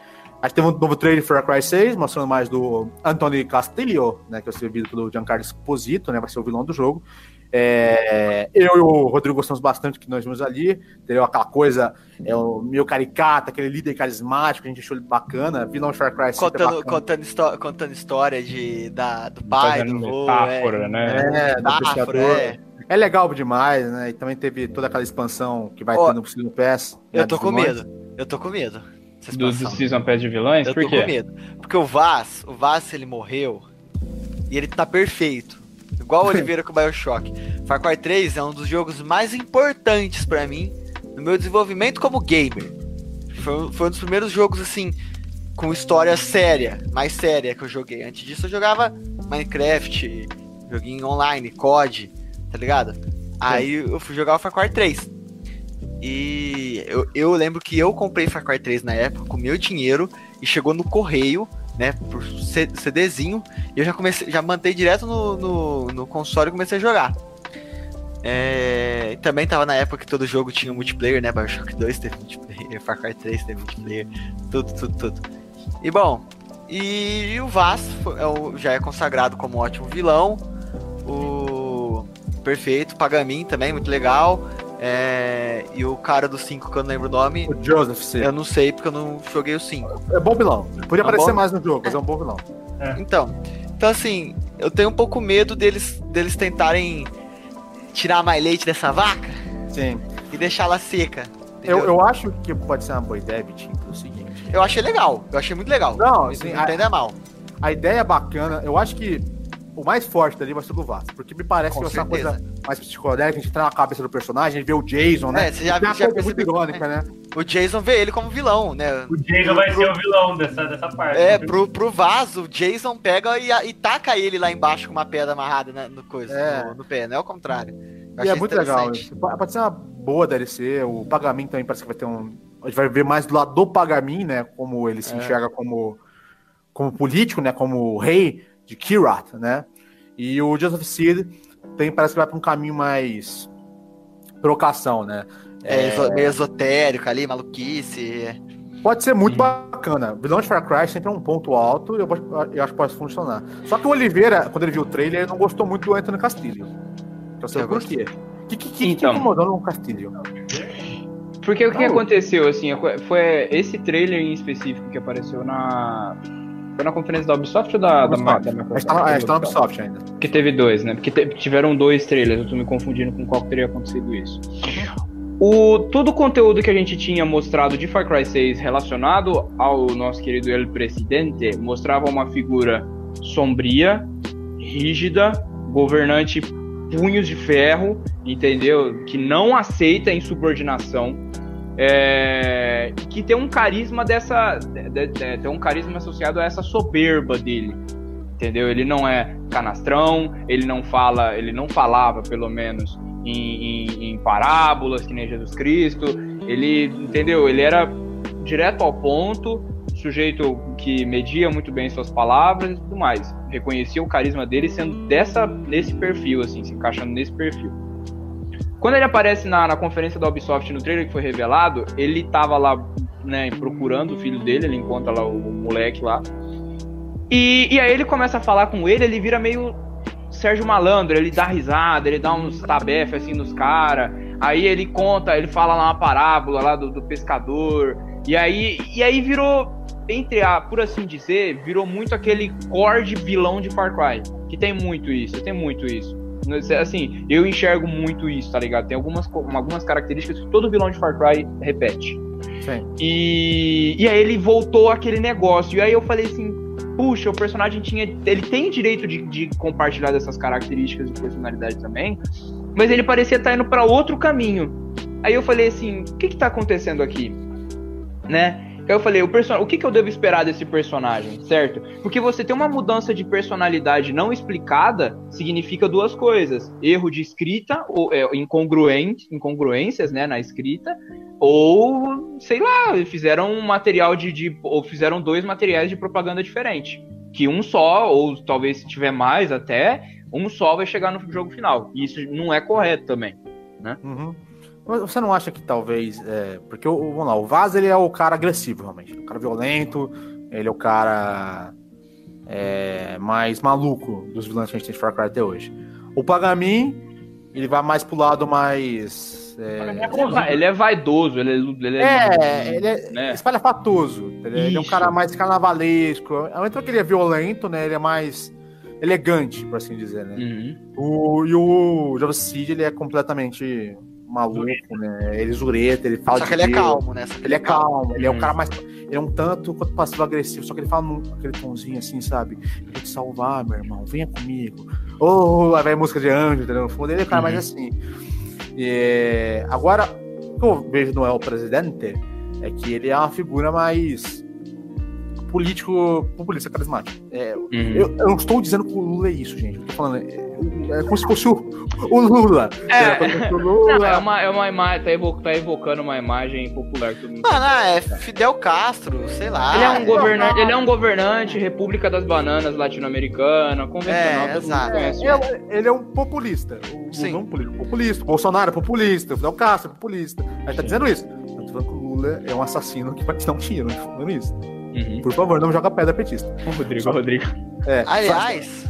A gente teve um novo trailer de Far Cry 6, mostrando mais do Anthony Castillo, né? Que vai ser vivido pelo Giancarlo Esposito, né? Vai ser o vilão do jogo. É, eu e o Rodrigo gostamos bastante que nós vimos ali. Entendeu? Aquela coisa, é o meio caricata, aquele líder carismático, a gente achou ele bacana. Vilão Far Cry 6 é Contando, contando, histó- contando história de, da, do pai, Fazendo do vô, metáfora, é, né? É, do metáfora, é. É legal demais, né? E também teve toda aquela expansão que vai Ó, ter no Season Pass. né, Eu tô com vilões. medo. Eu tô com medo. Do. Season Pass de vilões? Eu Por tô quê? com medo. Porque o Vaz, o Vaz, ele morreu e ele tá perfeito. Igual o Oliveira com o Bioshock. Far Cry 3 é um dos jogos mais importantes pra mim no meu desenvolvimento como gamer. Foi, foi um dos primeiros jogos, assim, com história séria, mais séria que eu joguei. Antes disso eu jogava Minecraft, joguinho online, COD, tá ligado? Aí eu fui jogar o Far Cry 3. E eu, eu lembro que eu comprei Far Cry 3 na época com meu dinheiro e chegou no correio, né, por CDzinho, e eu já comecei, já mantei direto no, no, no console e comecei a jogar. É, e também tava na época que todo jogo tinha multiplayer, né? Bioshock 2 teve multiplayer, Far Cry 3 teve multiplayer, tudo, tudo, tudo. E bom, e o Vaz é já é consagrado como um ótimo vilão. O perfeito, Pagamin também, muito legal. É, e o cara do 5 que eu não lembro o nome, O Joseph C. eu não sei porque eu não joguei o 5. É bom vilão. Podia Tá aparecer bom? mais no jogo, mas é um bom vilão. Então, então assim, eu tenho um pouco medo deles, deles tentarem tirar mais leite dessa vaca Sim. e deixá-la seca. Eu, entendeu? eu acho que pode ser uma boa ideia, Vitinho, pelo seguinte. Eu achei legal, eu achei muito legal. Não, Não assim, não entenda mal. A ideia é bacana. Eu acho que o mais forte dali vai ser o do Vasco. Porque me parece Com que vai ser uma coisa mais psicodélica, a gente entrar na cabeça do personagem, a gente vê o Jason, né? É, você já- uma já coisa muito percebeu, irônica, né? O Jason vê ele como vilão, né? O Jason vai ser o vilão dessa, dessa parte. É, pro, pro vaso, o Jason pega e, e taca ele lá embaixo com uma pedra amarrada né, no, coisa, É. no, no pé, não é o contrário. E é muito legal. Pode ser uma boa DLC. O Pagamin também parece que vai ter um. A gente vai ver mais do lado do Pagamin, né? Como ele se É. enxerga como, como político, né? Como rei de Kirat, né? E o Joseph Seed tem, parece que vai para um caminho mais trocação, né? É, exo- meio esotérico ali, maluquice. Pode ser muito bacana. Vilão de Far Cry sempre é um ponto alto e eu, eu acho que pode funcionar. Só que o Oliveira, quando ele viu o trailer, ele não gostou muito do Anthony Castillo. Então sei Eu por quê. O que, que, que, Então. que incomodou no Castillo? Porque o que aconteceu, assim, foi esse trailer em específico que apareceu na, Foi na conferência da Ubisoft ou da, da, da, da Microsoft? A gente tá, a gente tá na Ubisoft ainda. Porque teve dois, né? Porque te, tiveram dois trailers, eu tô me confundindo com qual que teria acontecido isso. O, todo o conteúdo que a gente tinha mostrado de Far Cry 6 relacionado ao nosso querido El Presidente mostrava uma figura sombria, rígida, governante punhos de ferro, entendeu? Que não aceita insubordinação, é, que tem um carisma dessa, de, de, de, tem um carisma associado a essa soberba dele, entendeu? Ele não é canastrão, ele não fala, ele não falava pelo menos em, em, em parábolas que nem Jesus Cristo, ele, entendeu? Ele era direto ao ponto, sujeito que media muito bem suas palavras e tudo mais. Reconhecia o carisma dele sendo dessa nesse perfil assim, se encaixando nesse perfil. Quando ele aparece na, na conferência da Ubisoft no trailer que foi revelado, ele tava lá, né, procurando o filho dele, ele encontra lá o, o moleque lá. E, e aí ele começa a falar com ele, ele vira meio Sérgio Malandro, ele dá risada, ele dá uns tabef assim nos caras. Aí ele conta, ele fala lá uma parábola lá do, do, pescador. E aí, e aí virou, entre a, por assim dizer, virou muito aquele core de vilão de Far Cry. Que tem muito isso, tem muito isso. Assim, eu enxergo muito isso, tá ligado? Tem algumas, algumas características que todo vilão de Far Cry repete. Sim. E, e aí ele voltou aquele negócio. E aí eu falei assim, puxa, o personagem tinha. Ele tem direito de, de compartilhar dessas características de personalidade também. Mas ele parecia estar indo para outro caminho. Aí eu falei assim, o que que tá acontecendo aqui? Né? Eu falei, o, person... o que, que eu devo esperar desse personagem, certo? Porque você ter uma mudança de personalidade não explicada significa duas coisas: erro de escrita, ou é, incongruente, incongruências né, na escrita, ou sei lá, fizeram um material de, de. ou fizeram dois materiais de propaganda diferente. Que um só, ou talvez se tiver mais até, um só vai chegar no jogo final. E isso não é correto também. Né? Uhum. Você não acha que talvez. É, porque o, vamos lá, o Vaz ele é o cara agressivo, realmente. O cara violento, ele é o cara é, mais maluco dos vilões que a gente tem de Far Cry até hoje. O Pagamin, ele vai mais pro lado mais. É... Ele é vaidoso, ele é. Ele é, é ele é né? espalhafatoso. Ele, ele, é um cara mais carnavalesco. Ao mesmo que ele é violento, né? Ele é mais elegante, por assim dizer, né? Uhum. O, e o Java Seed, ele é completamente maluco, né? Ele zureta, ele fala Só que ele é calmo, né? ele é calmo, ele é um cara mais. Ele é um tanto quanto passivo-agressivo, só que ele fala num, aquele tomzinho assim, sabe? Eu vou te salvar, meu irmão, venha comigo. Ou oh, aí vai música de anjo, entendeu? No fundo, ele é um cara uhum. mais assim. E, agora, o que eu vejo no El Presidente é que ele é uma figura mais político populista carismático. É, uhum. eu, eu, não estou dizendo que o Lula é isso, gente. Eu tô falando. É, é como se fosse o, o Lula. É, o Lula. Não, é uma, é uma imagem. Tá, evo, tá, evocando uma imagem popular que todo mundo. Não, não, é Fidel Castro, sei lá. Ele é um, governante, ele é um governante, República das Bananas latino-americana, convencional. É, exato. Conhece, ele, é, ele, é um populista. O, Sim. Não, populista. Bolsonaro é populista. Fidel Castro é populista. Aí tá dizendo isso. Eu tô falando que o Lula é um assassino que vai te dar um tiro. Não tô falando isso. Uhum. Por favor, não joga pedra petista. Rodrigo, só, Rodrigo. É, Aliás.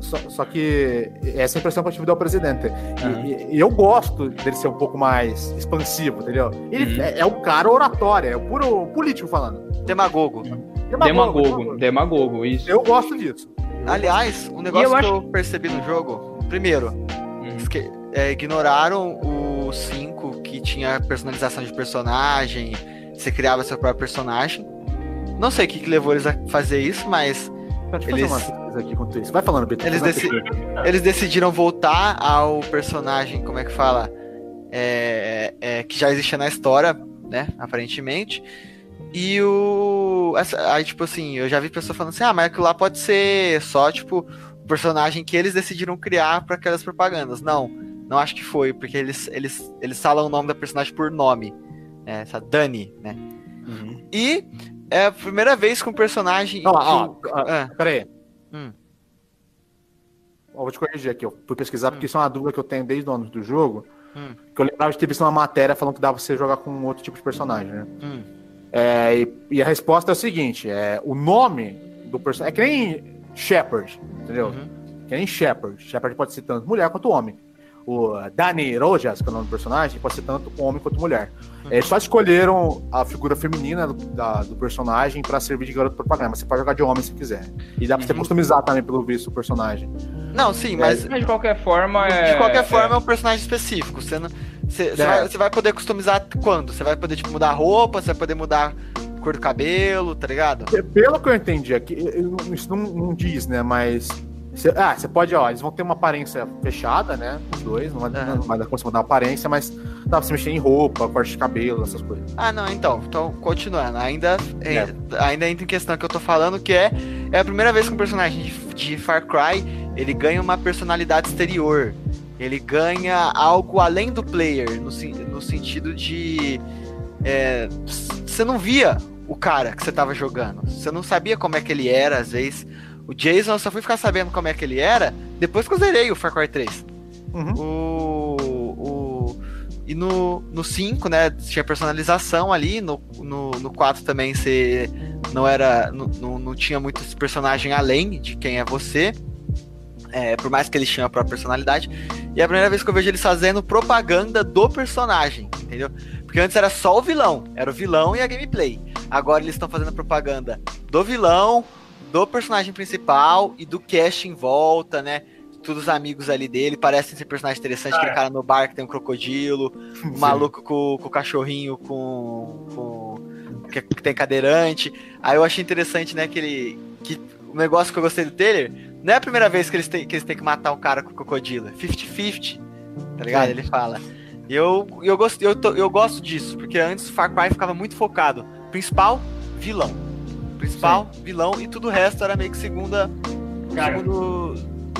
Só, só, que essa impressão que eu tive do presidente. Uhum. E, e, eu gosto dele ser um pouco mais expansivo, entendeu? Ele uhum. é, é um cara oratório, é o puro político falando. Demagogo. Demagogo, demagogo, demagogo, isso. Eu gosto disso. Aliás, um negócio eu que acho... eu percebi no jogo, primeiro, uhum. que, é, ignoraram o 5 que tinha personalização de personagem, você criava seu próprio personagem. Não sei o que, que levou eles a fazer isso, mas. Eles... Aqui isso. Vai falando, Beto. Eles, deci... eles decidiram voltar ao personagem, como é que fala? É, é, que já existia na história, né? Aparentemente. E o. Aí, tipo assim, eu já vi pessoas falando assim: ah, mas aquilo lá pode ser só, tipo, o personagem que eles decidiram criar para aquelas propagandas. Não, não acho que foi, porque eles, eles, eles falam o nome da personagem por nome. Né, essa Dani, né? Uhum. E é a primeira vez com um personagem. Não, ó, ó, é. Peraí. Hum. Ó, vou te corrigir aqui, eu fui pesquisar, hum. porque isso é uma dúvida que eu tenho desde o ano do jogo. Hum. Que eu lembrava de ter visto uma matéria falando que dava pra você jogar com outro tipo de personagem, né? Hum. É, e, e, a resposta é o seguinte: é, o nome do personagem. É que nem Shepard, entendeu? Uhum. Que nem Shepard. Shepard pode ser tanto mulher quanto homem. O Dani Rojas, que é o nome do personagem, pode ser tanto homem quanto mulher. Uhum. Eles só escolheram a figura feminina do, da, do personagem para servir de garoto propaganda, mas você pode jogar de homem se quiser. E dá pra uhum. você customizar também, pelo visto, o personagem. Não, sim, mas. É, de qualquer forma é. De qualquer forma é, é um personagem específico. Você, não, você, é. vai, você vai poder customizar quando? Você vai poder, tipo, mudar a roupa, você vai poder mudar cor do cabelo, tá ligado? Pelo que eu entendi aqui, isso não, não diz, né? Mas Cê, ah, você pode, ó, eles vão ter uma aparência fechada, né? Os dois, não vai, é. não vai dar como mudar a aparência, mas dá pra você mexer em roupa, corte de cabelo, essas coisas. Ah, não, então, então, continuando, ainda, é. é. ainda entra em questão que eu tô falando, que é, é a primeira vez que um personagem de, de Far Cry, ele ganha uma personalidade exterior. Ele ganha algo além do player, no, no sentido de. É, você não via o cara que você tava jogando. Você não sabia como é que ele era, às vezes. O Jason eu só fui ficar sabendo como é que ele era depois que eu zerei o Far Cry 3. Uhum. O, o, e no, no 5, né, tinha personalização ali, no, no, no 4 também você não era. Não, não tinha muito esse personagem além de quem é você. É, por mais que eles tinham a própria personalidade. E é a primeira vez que eu vejo eles fazendo propaganda do personagem, entendeu? Porque antes era só o vilão, era o vilão e a gameplay. Agora eles estão fazendo propaganda do vilão, do personagem principal e do cast em volta, né? Todos os amigos ali dele parecem ser personagens interessantes. Aquele cara no bar que tem um crocodilo, o maluco com, com o cachorrinho com. com que, tem cadeirante. Aí eu achei interessante, né? Que, ele, que o negócio que eu gostei do trailer não é a primeira vez que eles têm que, eles têm que matar um cara com crocodilo. 50-50. Tá ligado? Ele fala. E eu, eu, gosto, eu, tô, eu gosto disso, porque antes o Far Cry ficava muito focado. Principal, vilão principal, Sim. vilão, e tudo o resto era meio que segunda. Cara, segundo,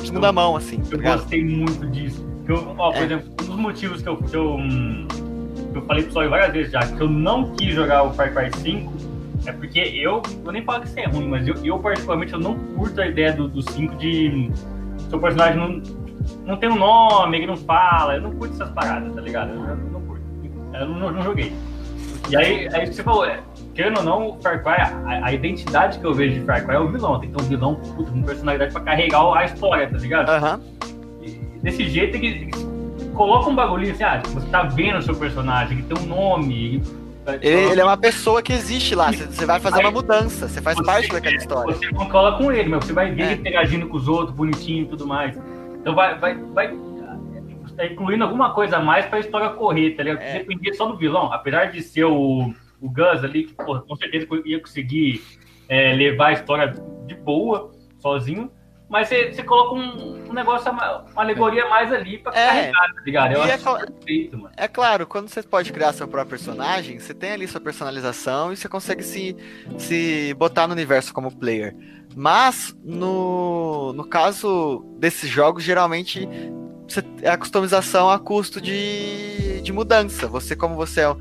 segunda eu, mão, assim. Eu tá gostei muito disso. Eu, ó, por é. exemplo, um dos motivos que eu, que eu, hum, que eu falei pro pessoal várias vezes já, que eu não quis jogar o Far Cry 5 é porque eu, eu nem falo que isso é ruim, mas eu, eu particularmente eu não curto a ideia do, do 5 de seu personagem não, não tem um nome, ele não fala, eu não curto essas paradas, tá ligado? Eu, eu não curto. Eu não, não joguei. E aí, aí você falou, é, querendo ou não, o Far Cry, a, a, identidade que eu vejo de Far Cry é o vilão. Tem que ter um vilão puta, com personalidade pra carregar a história, tá ligado? Uhum. Desse jeito que, que coloca um bagulho assim, ah, você tá vendo o seu personagem, que tem um nome. Ele, ele, é uma pessoa que existe lá, você vai fazer uma mudança, você faz você, parte daquela história. Você cola com ele, mas você vai ver é. ele interagindo com os outros, bonitinho e tudo mais. Então vai, vai, vai é, incluindo alguma coisa a mais pra história correr, tá ligado? É. Depender só do vilão, apesar de ser o o Gus ali, que pô, com certeza ia conseguir é, levar a história de boa, sozinho. Mas você, você coloca um, um negócio, uma, alegoria mais ali pra é, carregar, tá ligado? Eu acho é, perfeito, mano. É claro, quando você pode criar seu próprio personagem, você tem ali sua personalização e você consegue se, se botar no universo como player. Mas, no, no caso desses jogos, geralmente é a customização a custo de, de mudança. Você, como você é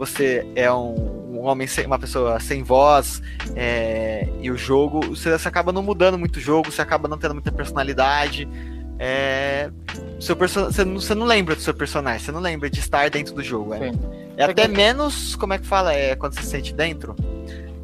você é um, um homem, sem, uma pessoa sem voz, é, e o jogo, você, você, acaba não mudando muito o jogo, você acaba não tendo muita personalidade. É, seu person... você, não, você não lembra do seu personagem, você não lembra de estar dentro do jogo. É, é até menos, como é que fala? É quando você se sente dentro?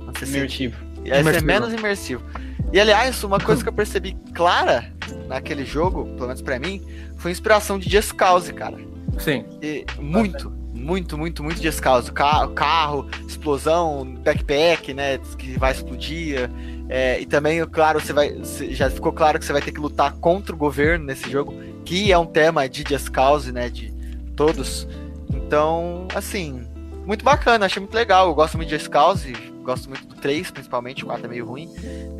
Você imersivo. Sente, é, é menos imersivo. E aliás, uma coisa que eu percebi clara naquele jogo, pelo menos pra mim, foi inspiração de Just Cause, cara. Sim. E, muito muito, muito, muito descalço. Carro, carro, explosão, backpack, né? Que vai explodir. É, e também, claro, você vai. Já ficou claro que você vai ter que lutar contra o governo nesse jogo, que é um tema de Just Cause, né? De todos. Então, assim, muito bacana, achei muito legal. Eu gosto muito de Cause, gosto muito do 3, principalmente, o 4 é meio ruim.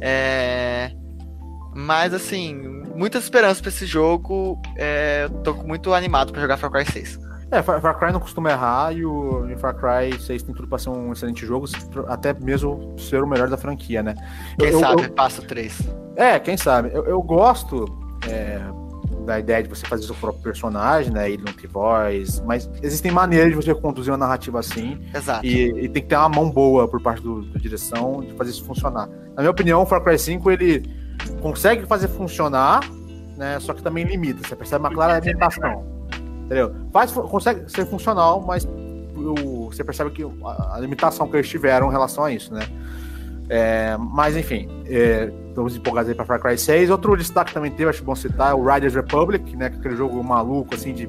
É... Mas, assim, muitas esperanças para esse jogo. É... tô muito animado para jogar Far Cry 6. É, Far, Cry não costuma errar e o Far Cry 6 tem tudo pra ser um excelente jogo, até mesmo ser o melhor da franquia, né? Quem eu, sabe, eu, passa 3. É, quem sabe. Eu, eu gosto é, da ideia de você fazer seu próprio personagem, né? Ele não tem voz, mas existem maneiras de você conduzir uma narrativa assim. Exato. E, e tem que ter uma mão boa por parte do, do direção de fazer isso funcionar. Na minha opinião, o Far Cry 5 ele consegue fazer funcionar, né? Só que também limita. Você percebe uma clara limitação. Entendeu? Faz, consegue ser funcional, mas o, você percebe que a, a, limitação que eles tiveram em relação a isso, né? É, mas enfim, é, estamos empolgados aí pra Far Cry 6. Outro destaque também teve, acho bom citar, é o Riders Republic, né? Aquele jogo maluco, assim, de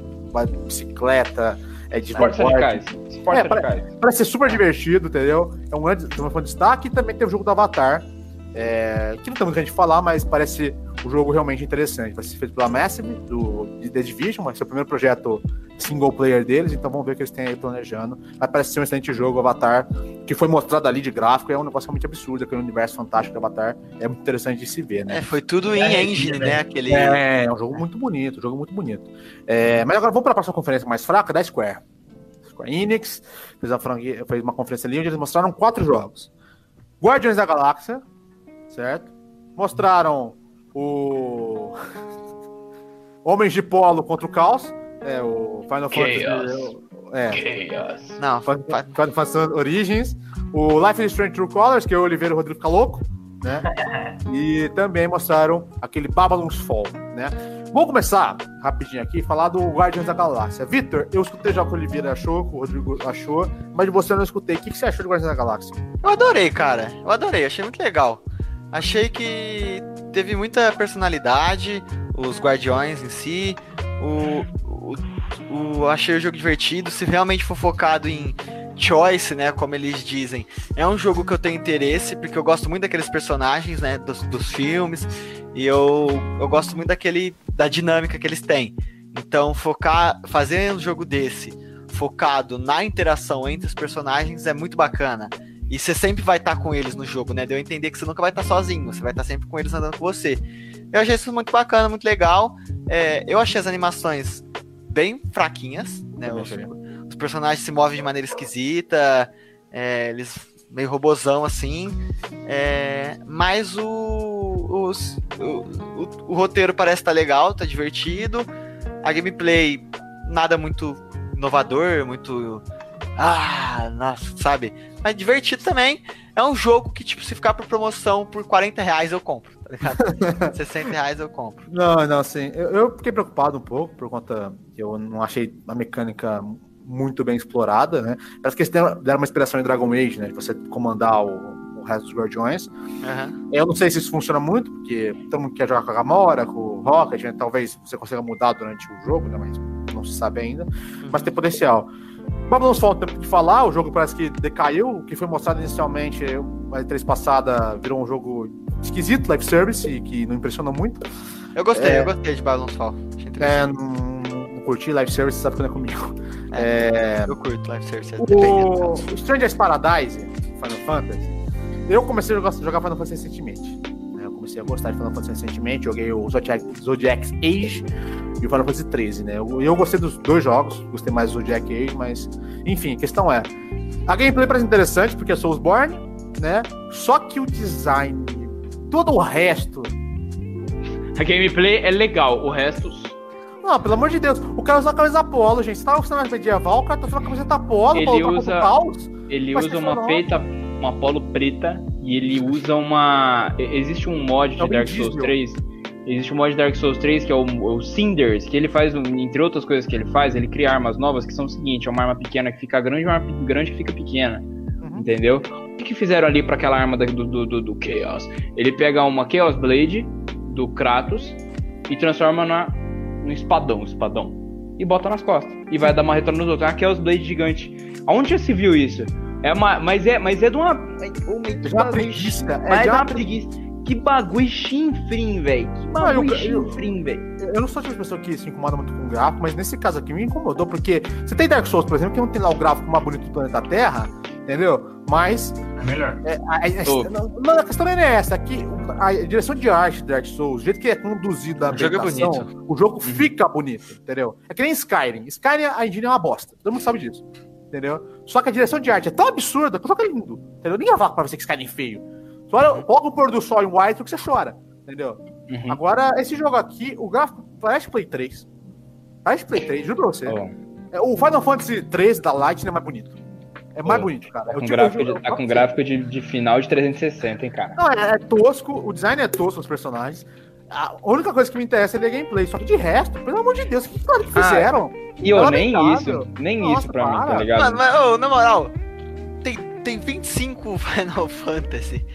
bicicleta, é de Esportes radicais. Esportes É, radicais. Parece ser super divertido, entendeu? É um grande um grande destaque. E também tem o jogo do Avatar, é, que não tem muito a gente falar, mas parece um jogo realmente interessante. Vai ser feito pela Massive, do, de The Division, vai ser o primeiro projeto single player deles, então vamos ver o que eles têm aí planejando. Mas parece ser um excelente jogo, Avatar, que foi mostrado ali de gráfico, é um negócio realmente absurdo, aquele universo fantástico do Avatar. É muito interessante de se ver, né? É, foi tudo em É, engine, é, né? Aquele. É, é um jogo muito bonito, um jogo muito bonito. É, mas agora vamos para a próxima conferência mais fraca da Square. Square Enix fez, a franquia, fez uma conferência ali onde eles mostraram quatro jogos: Guardiões da Galáxia, certo? Mostraram o Homens de Polo contra o Caos, é o Final Fantasy. É, Chaos. Não, Final fa- Final Fantasy Origins, o Life is Strange True Colors, que é o Oliveira Rodrigo fica louco, né? e também mostraram aquele Babylon's Fall, né? Vamos começar rapidinho aqui falar do Guardians da Galáxia. Vitor, eu escutei já o que o Oliveira achou, o que o Rodrigo achou, mas de você eu não escutei. O que que você achou de Guardians da Galáxia? Eu adorei, cara. Eu adorei, achei muito legal. Achei que teve muita personalidade, os guardiões em si. O, o, o- achei o jogo divertido. Se realmente for focado em choice, né? Como eles dizem, é um jogo que eu tenho interesse, porque eu gosto muito daqueles personagens, né? Dos, dos filmes. E eu, eu gosto muito daquele. da dinâmica que eles têm. Então, focar. fazer um jogo desse focado na interação entre os personagens é muito bacana. E você sempre vai estar com eles no jogo, né? Deu a entender que você nunca vai estar sozinho, você vai estar sempre com eles andando com você. Eu achei isso muito bacana, muito legal. É, eu achei as animações bem fraquinhas, né? Os, os personagens se movem de maneira esquisita, é, eles meio robozão assim. É, mas o, os- o, o, o roteiro parece estar legal, tá divertido. A gameplay, nada muito inovador, muito. Ah, nossa, sabe? Mas divertido também. É um jogo que, tipo, se ficar por promoção por 40 reais eu compro, tá ligado? 60 reais eu compro. Não, não, assim, eu, eu fiquei preocupado um pouco por conta que eu não achei a mecânica muito bem explorada, né? Parece que eles deram uma inspiração em Dragon Age, né? De você comandar o, o resto dos Guardiões. Aham. Eu não sei se isso funciona muito, porque todo mundo quer jogar com a Gamora, com o Rocket, né? talvez você consiga mudar durante o jogo, né? Mas não se sabe ainda. Mas tem potencial. Babylon's Fall tem que falar, o jogo parece que decaiu, o que foi mostrado inicialmente, a E3 passada virou um jogo esquisito, live service, e que não impressiona muito. Eu gostei, É. eu gostei de Babylon's Fall. É, não, não curti live service, sabe quando é comigo. É, Eu curto Live Service. é dependendo. o Stranger's Paradise, Final Fantasy, eu comecei a jogar, jogar Final Fantasy recentemente. Eu comecei a gostar de Final Fantasy recentemente, joguei o Zodiac, Zodiac's Age e o Final Fantasy 13, né? Eu, eu gostei dos dois jogos, gostei mais do Zodiac Age, mas enfim, a questão é, a gameplay parece interessante porque é Soulsborne, né? Só que o design, todo o resto, A gameplay é legal, o resto. não, pelo amor de Deus, o cara usa a camisa polo, gente. Você tava usando mais medieval, o cara tá usando a camiseta polo, Ele usa- caos. Ele usa uma peita, uma polo preta e ele usa uma. e- Existe um mod É de Dark Souls Diesel. 3. Existe um mod de Dark Souls 3 que é o, o Cinders, que ele faz, um- entre outras coisas que ele faz, ele cria armas novas que são o seguinte: é uma arma pequena que fica grande e uma arma grande que fica pequena. Uhum. Entendeu? O que, fizeram ali pra aquela arma da- do, do, do, do Chaos? Ele pega uma Chaos Blade do Kratos e transforma na, no espadão, espadão. E bota nas costas. E vai dar uma retorno nos outros. É uma Chaos Blade gigante. Aonde já se viu isso? É uma, mas é, mas é de uma. É de uma preguiça. É Mas de é uma uma preguiça. Que bagulho chinfrim, velho. Que bagulho chinfrim, velho. Eu não sou tipo de pessoa que se incomoda muito com o gráfico, mas nesse caso aqui me incomodou, porque você tem Dark Souls, por exemplo, que não tem lá o gráfico mais bonito do planeta Terra, entendeu? Mas É melhor. é, a, a- não, a questão não é essa. Aqui, a direção de arte do Dark Souls, o jeito que é conduzido a O jogo é bonito. o jogo fica bonito, entendeu? É que nem Skyrim. Skyrim, a engine é uma bosta. Todo mundo sabe disso. Entendeu? Só que a direção de arte é tão absurda que o jogo é lindo. Entendeu? Ninguém vai falar pra você que Skyrim é feio. Você olha, coloca o pôr do sol em white que você chora. Entendeu? Uhum. Agora, esse jogo aqui, o gráfico parece Play 3. Parece Play 3, juro pra você. Ó, É, O Final Fantasy 13 da Lightning é mais bonito. É mais Ó, bonito, cara. tá Eu com digo- gráfico, de, tá com gráfico de, de final de 360, hein, cara. Não, é, é tosco, o design é tosco dos personagens. A única coisa que me interessa é ver gameplay. Só que de resto, pelo amor de Deus, o que, que que Ah, fizeram? E eu nem isso, nem Nossa, isso pra mim, para. tá ligado? Mano, mas, ô, na moral, tem tem 25 Final Fantasy.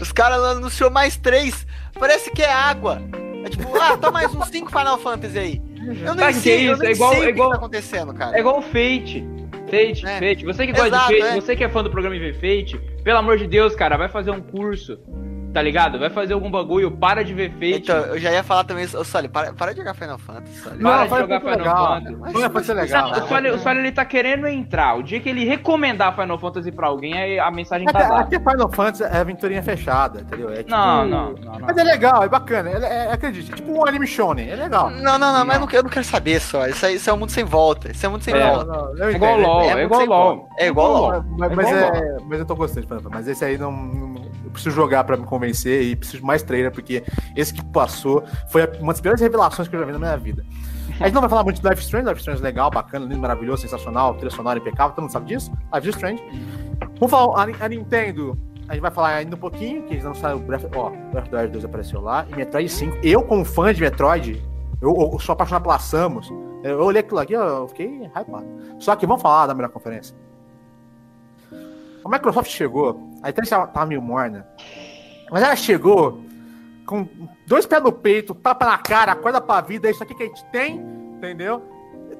Os caras anunciou mais três. Parece que é água. É tipo, ah, tá mais uns 5 Final Fantasy aí. Eu nem que sei, é eu isso? nem É igual- sei é o que igual- tá acontecendo, cara. É igual o Fate. Fate, É. Fate. Você que gosta Exato, de Fate, é. você que é fã do programa e vê Fate, pelo amor de Deus, cara, vai fazer um curso. Tá ligado? Vai fazer algum bagulho, para de ver Fate. Então, eu já ia falar também, ô Soli, para, para de jogar Final Fantasy, Soli. Para de jogar muito Final legal. Fantasy. Não é pra ser legal. O Sueli, o Sueli, ele tá querendo entrar. O dia que ele recomendar Final Fantasy pra alguém, aí a mensagem tá Aqui, dada. aqui Final Fantasy é aventurinha fechada, entendeu? É tipo- Não, não, não, não. Mas é legal, é bacana. É, é, acredite, é tipo um anime shonen, é legal. Não, não, não, mas eu não, quero- eu não quero saber só. Isso, aí, isso é um mundo sem volta. Isso é um mundo sem É. volta. Não, não, É igual. LOL, É é igual sem LOL. É igual LOL. Mas, É mas, é, mas eu tô gostando de Final Fantasy. Mas esse aí não, não- preciso jogar pra me convencer e preciso de mais trailer, porque esse que passou foi uma das piores revelações que eu já vi na minha vida. A gente não vai falar muito de Life Strange, Life Strange é legal, bacana, lindo, maravilhoso, sensacional, trilha sonora impecável, todo mundo sabe disso. Life Strange. Vamos falar, a, Ni- a Nintendo, a gente vai falar ainda um pouquinho, que eles lançaram o Breath, ó, Breath of the Wild 2 apareceu lá, e Metroid 5. Eu, como fã de Metroid, eu, eu sou apaixonado pela Samus, eu olhei aquilo aqui, eu fiquei hypado. Só que vamos falar da melhor conferência. A Microsoft chegou, a E3 tava tava meio morna, mas ela chegou com dois pés no peito, tapa na cara, acorda pra vida, é isso aqui que a gente tem, entendeu?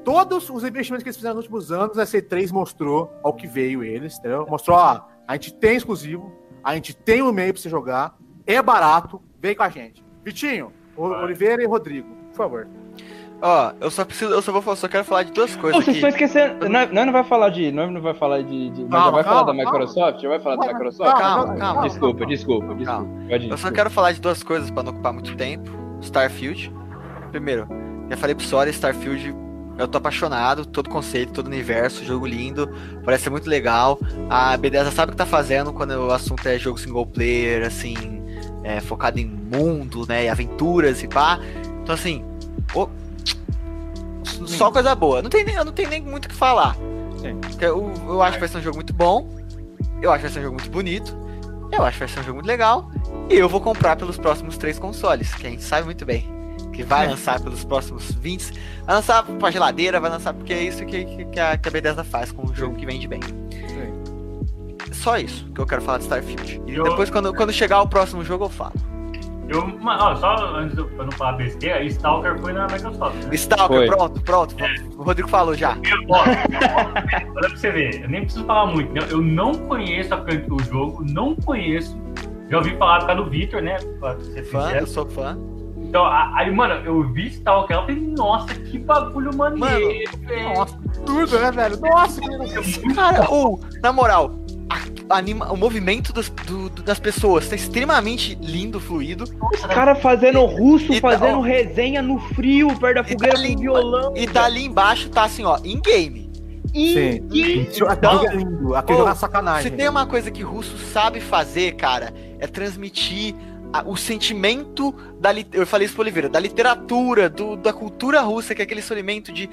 Todos os investimentos que eles fizeram nos últimos anos, a C3 mostrou ao que veio eles, entendeu? Mostrou, ó, a gente tem exclusivo, a gente tem o meio pra você jogar, é barato, vem com a gente. Vitinho, O- Oliveira e Rodrigo, por favor. Ó, eu só preciso, eu só vou só quero falar de duas coisas vocês aqui. estão esquecendo. Nós não, não vai falar de. Nós não vai falar de. de- Calma, já vai falar calma, da Microsoft? Já vai falar da Microsoft? calma, calma. Desculpa, desculpa, desculpa. Eu só quero falar de duas coisas pra não ocupar muito tempo. Starfield. Primeiro, já falei pro Sora, Starfield, eu tô apaixonado, todo conceito, todo universo, jogo lindo, parece ser muito legal. A Bethesda sabe o que tá fazendo quando o assunto é jogo single player, assim, é, focado em mundo, né, e aventuras e pá. Então assim, ô, só coisa boa. Não tem nem, eu não tenho nem muito o que falar. Sim. Eu, eu acho que vai ser um jogo muito bom. Eu acho que vai ser um jogo muito bonito. Eu acho que vai ser um jogo muito legal. E eu vou comprar pelos próximos três consoles, que a gente sabe muito bem. Que vai lançar pelos próximos 20. Vai lançar pra geladeira, vai lançar porque é isso que, que, que a, que a Bethesda faz com um jogo que vende bem. Só isso que eu quero falar de Starfield. E Eu- depois, quando, quando chegar o próximo jogo, eu falo. Eu, ó, só antes de eu não falar besteira, Stalker foi na Microsoft. Né? Stalker, Foi. pronto, pronto. O Rodrigo falou já. Eu, ó, olha pra você ver, eu nem preciso falar muito. né? Eu não conheço a o jogo, não conheço. Já ouvi falar por causa do Victor, né? Fã, eu sou fã. Então, aí, mano, eu vi Stalker, eu falei, nossa, que bagulho maneiro, velho. Nossa, tudo, né, velho? Nossa, que É Cara, ou, na moral, anima, o movimento das, do- do- das pessoas tá extremamente lindo, fluido. Os caras fazendo russo, E tá- fazendo ó. resenha no frio, perto da E fogueira tá ali- com violão. E tá ali embaixo, tá assim, ó, in game. Aquele Então, jogo é lindo, aquele ô, jogo é sacanagem. Se tem uma coisa que russo sabe fazer, cara, é transmitir a- o sentimento da eu falei isso pro Oliveira, da literatura, do- da cultura russa, que é aquele sentimento de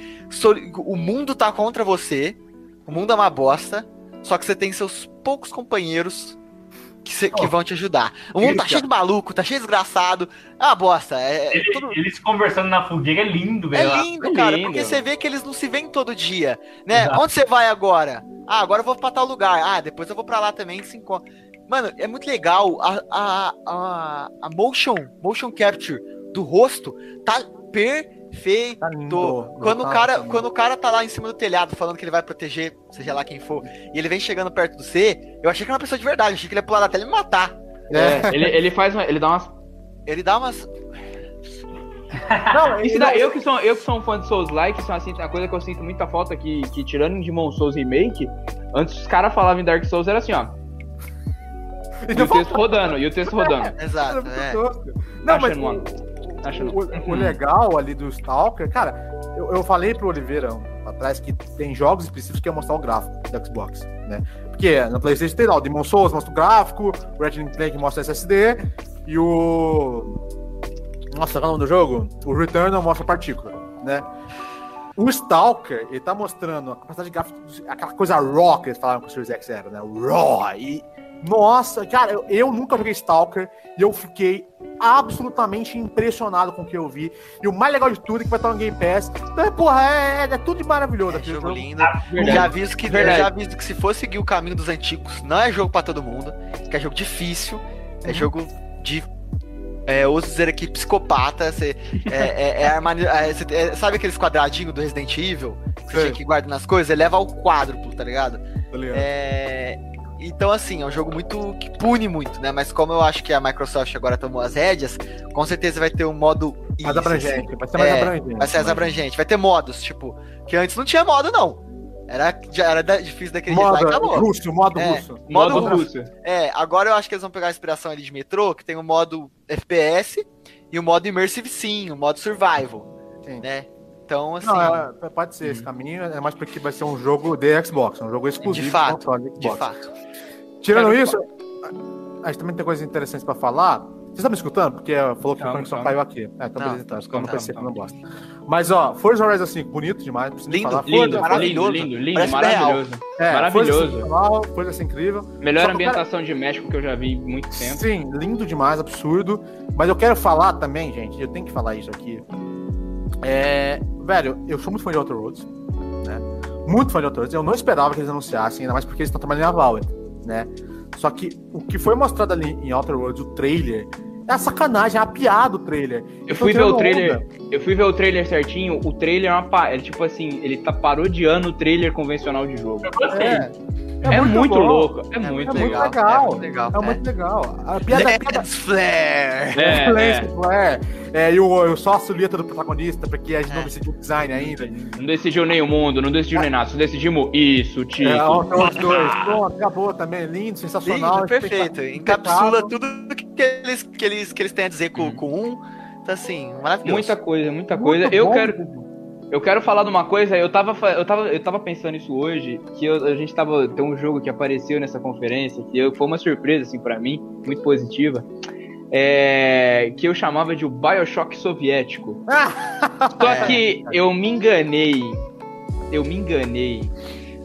o mundo tá contra você, o mundo é uma bosta, só que você tem seus poucos companheiros que, cê- que Oh. vão te ajudar. O mundo tá cheio de maluco, tá cheio de desgraçado. É uma bosta. É, é Ele- tudo- Eles conversando na fogueira é lindo, é velho. lindo, é cara, lindo. porque você vê que eles não se veem todo dia, né? Exato. Onde você vai agora? Ah, agora eu vou pra tal lugar. Ah, depois eu vou pra lá também, se encontra. Mano, é muito legal a, a, a, a motion, motion capture do rosto tá perfeito. Tá lindo. Quando o, Tá, cara, tá quando o cara tá lá em cima do telhado falando que ele vai proteger, seja lá quem for, e ele vem chegando perto do C, eu achei que era uma pessoa de verdade, eu achei que ele ia pular da tela e me matar. É. Ele, ele faz uma, ele dá umas. Ele dá umas. Não, Isso daí, eu que sou eu que sou um fã de Souls like, isso é assim, a coisa que eu sinto muita falta que, que tirando em Demon Souls Remake, antes os caras falavam em Dark Souls era assim, ó. E o texto rodando, e o texto rodando. Exato, é. Não, mas Achando uma- o- o legal ali do Stalker, cara, eu, eu falei pro Oliveira um, atrás que tem jogos específicos que é mostrar o gráfico do Xbox, né? Porque na PlayStation tem lá o Demon Souls mostra o gráfico, o Ratchet Clank mostra SSD e o nossa, qual é o nome do jogo? O Returnal mostra partícula, né? O Stalker, ele tá mostrando a capacidade de gráfico, aquela coisa raw que eles falaram que o Series X era, né? O raw. E, Nossa, cara, eu, eu nunca joguei Stalker e eu fiquei absolutamente impressionado com o que eu vi. E o mais legal de tudo é que vai estar no Game Pass. Então, é, porra, é, é, é tudo de maravilhoso. É jogo jogo. lindo. Verdade. Já aviso, que, Verdade. já aviso que se for seguir o caminho dos antigos, não é jogo pra todo mundo. Que é jogo difícil. É jogo de. É, ouso dizer aqui, psicopata. Você, é, é, é é, você- é, sabe aqueles quadradinhos do Resident Evil? Que você tinha que guardar nas coisas? Ele leva ao quádruplo, tá ligado? Tá ligado? É, Então, assim, é um jogo muito que pune muito, né? Mas como eu acho que a Microsoft agora tomou as rédeas, com certeza vai ter um modo mais abrangente. Vai ser mais É, abrangente. Vai ser mais abrangente. Vai ter modos, tipo, que antes não tinha modo, não. Era, era difícil daquele jeito lá e Modo acabou. russo, modo É. russo. Modo Modo russo. É, agora eu acho que eles vão pegar a inspiração ali de Metro, que tem o modo FPS e o modo Immersive Sim, o modo Survival, Sim. né? Então, assim, Não, é- pode ser esse caminho, é mais porque vai ser um jogo de Xbox, um jogo exclusivo De fato, de de fato. Tirando isso, a gente também tem coisas interessantes pra falar. Você está me escutando? Porque falou que a Calma, conexão caiu aqui. É, então Não, beleza, então. no PC, calma, não gosta. Mas, ó, Forza Horizon 5, bonito demais. não preciso nem Lindo, falar. Lindo, Forza, maravilhoso. lindo, lindo, lindo, Parece maravilhoso. é, maravilhoso. Forza assim, incrível. Melhor Só o ambientação de México que eu já vi em muito tempo. Sim, lindo demais, absurdo. Mas eu quero falar também, gente, eu tenho que falar isso aqui. É, velho, eu sou muito fã de Outer Roads, né? Muito fã de Outer Roads. Eu não esperava que eles anunciassem, ainda mais porque eles estão trabalhando na Valve, né? Só que o que foi mostrado ali em Outer Worlds, o trailer, é a sacanagem, é a piada o trailer. Eu tô fui ver o trailer, onda. eu fui ver o trailer certinho, o trailer é uma pa... é tipo assim, ele tá parodiando o trailer convencional de jogo. Gostei. É, É, muito, bom. louco, é, É muito É muito legal. legal. É muito legal. É muito legal. A piada, a piada Lens Flare! É, Lance é. Flare, é, e o, só a silhueta do protagonista, porque a gente não É. decidiu o design ainda. Não decidiu nem o mundo, não decidiu nem nada, só decidimos isso, Tito. É, ó, os dois. Pronto, acabou também. Lindo, sensacional. Lindo, perfeito. Encapsula tudo que eles, que eles, que eles têm a dizer com, com um. Então, assim, maravilhoso. Muita coisa, muita Muito coisa. Eu bom. quero, eu quero falar de uma coisa, eu tava, eu tava, eu tava pensando isso hoje, que eu- a gente tava, tem um jogo que apareceu nessa conferência, que eu- foi uma surpresa, assim, pra mim, muito positiva, é, que eu chamava de o Bioshock soviético. Só que eu me enganei, eu me enganei.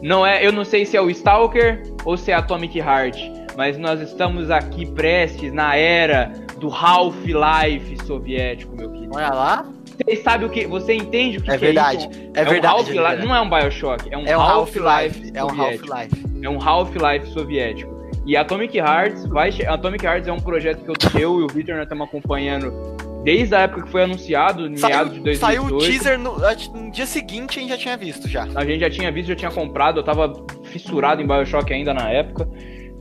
Não é, eu não sei se é o Stalker ou se é Atomic Heart, mas nós estamos aqui prestes na era do Half-Life soviético, meu querido. Olha lá. Você sabe o que? Você entende o que, É que verdade. é? É um verdade. Half-Life- é verdade. não é um Bioshock, é um, É um Half-Life. É um. Half-Life. É um Half-Life soviético. E Atomic Hearts vai. Atomic Hearts é um projeto que eu, eu e o Victor nós estamos acompanhando desde a época que foi anunciado, em meados de Saiu, 2018. saiu o teaser no, no dia seguinte a gente já tinha visto já. A gente já tinha visto, já tinha comprado, eu tava fissurado em Bioshock ainda na época.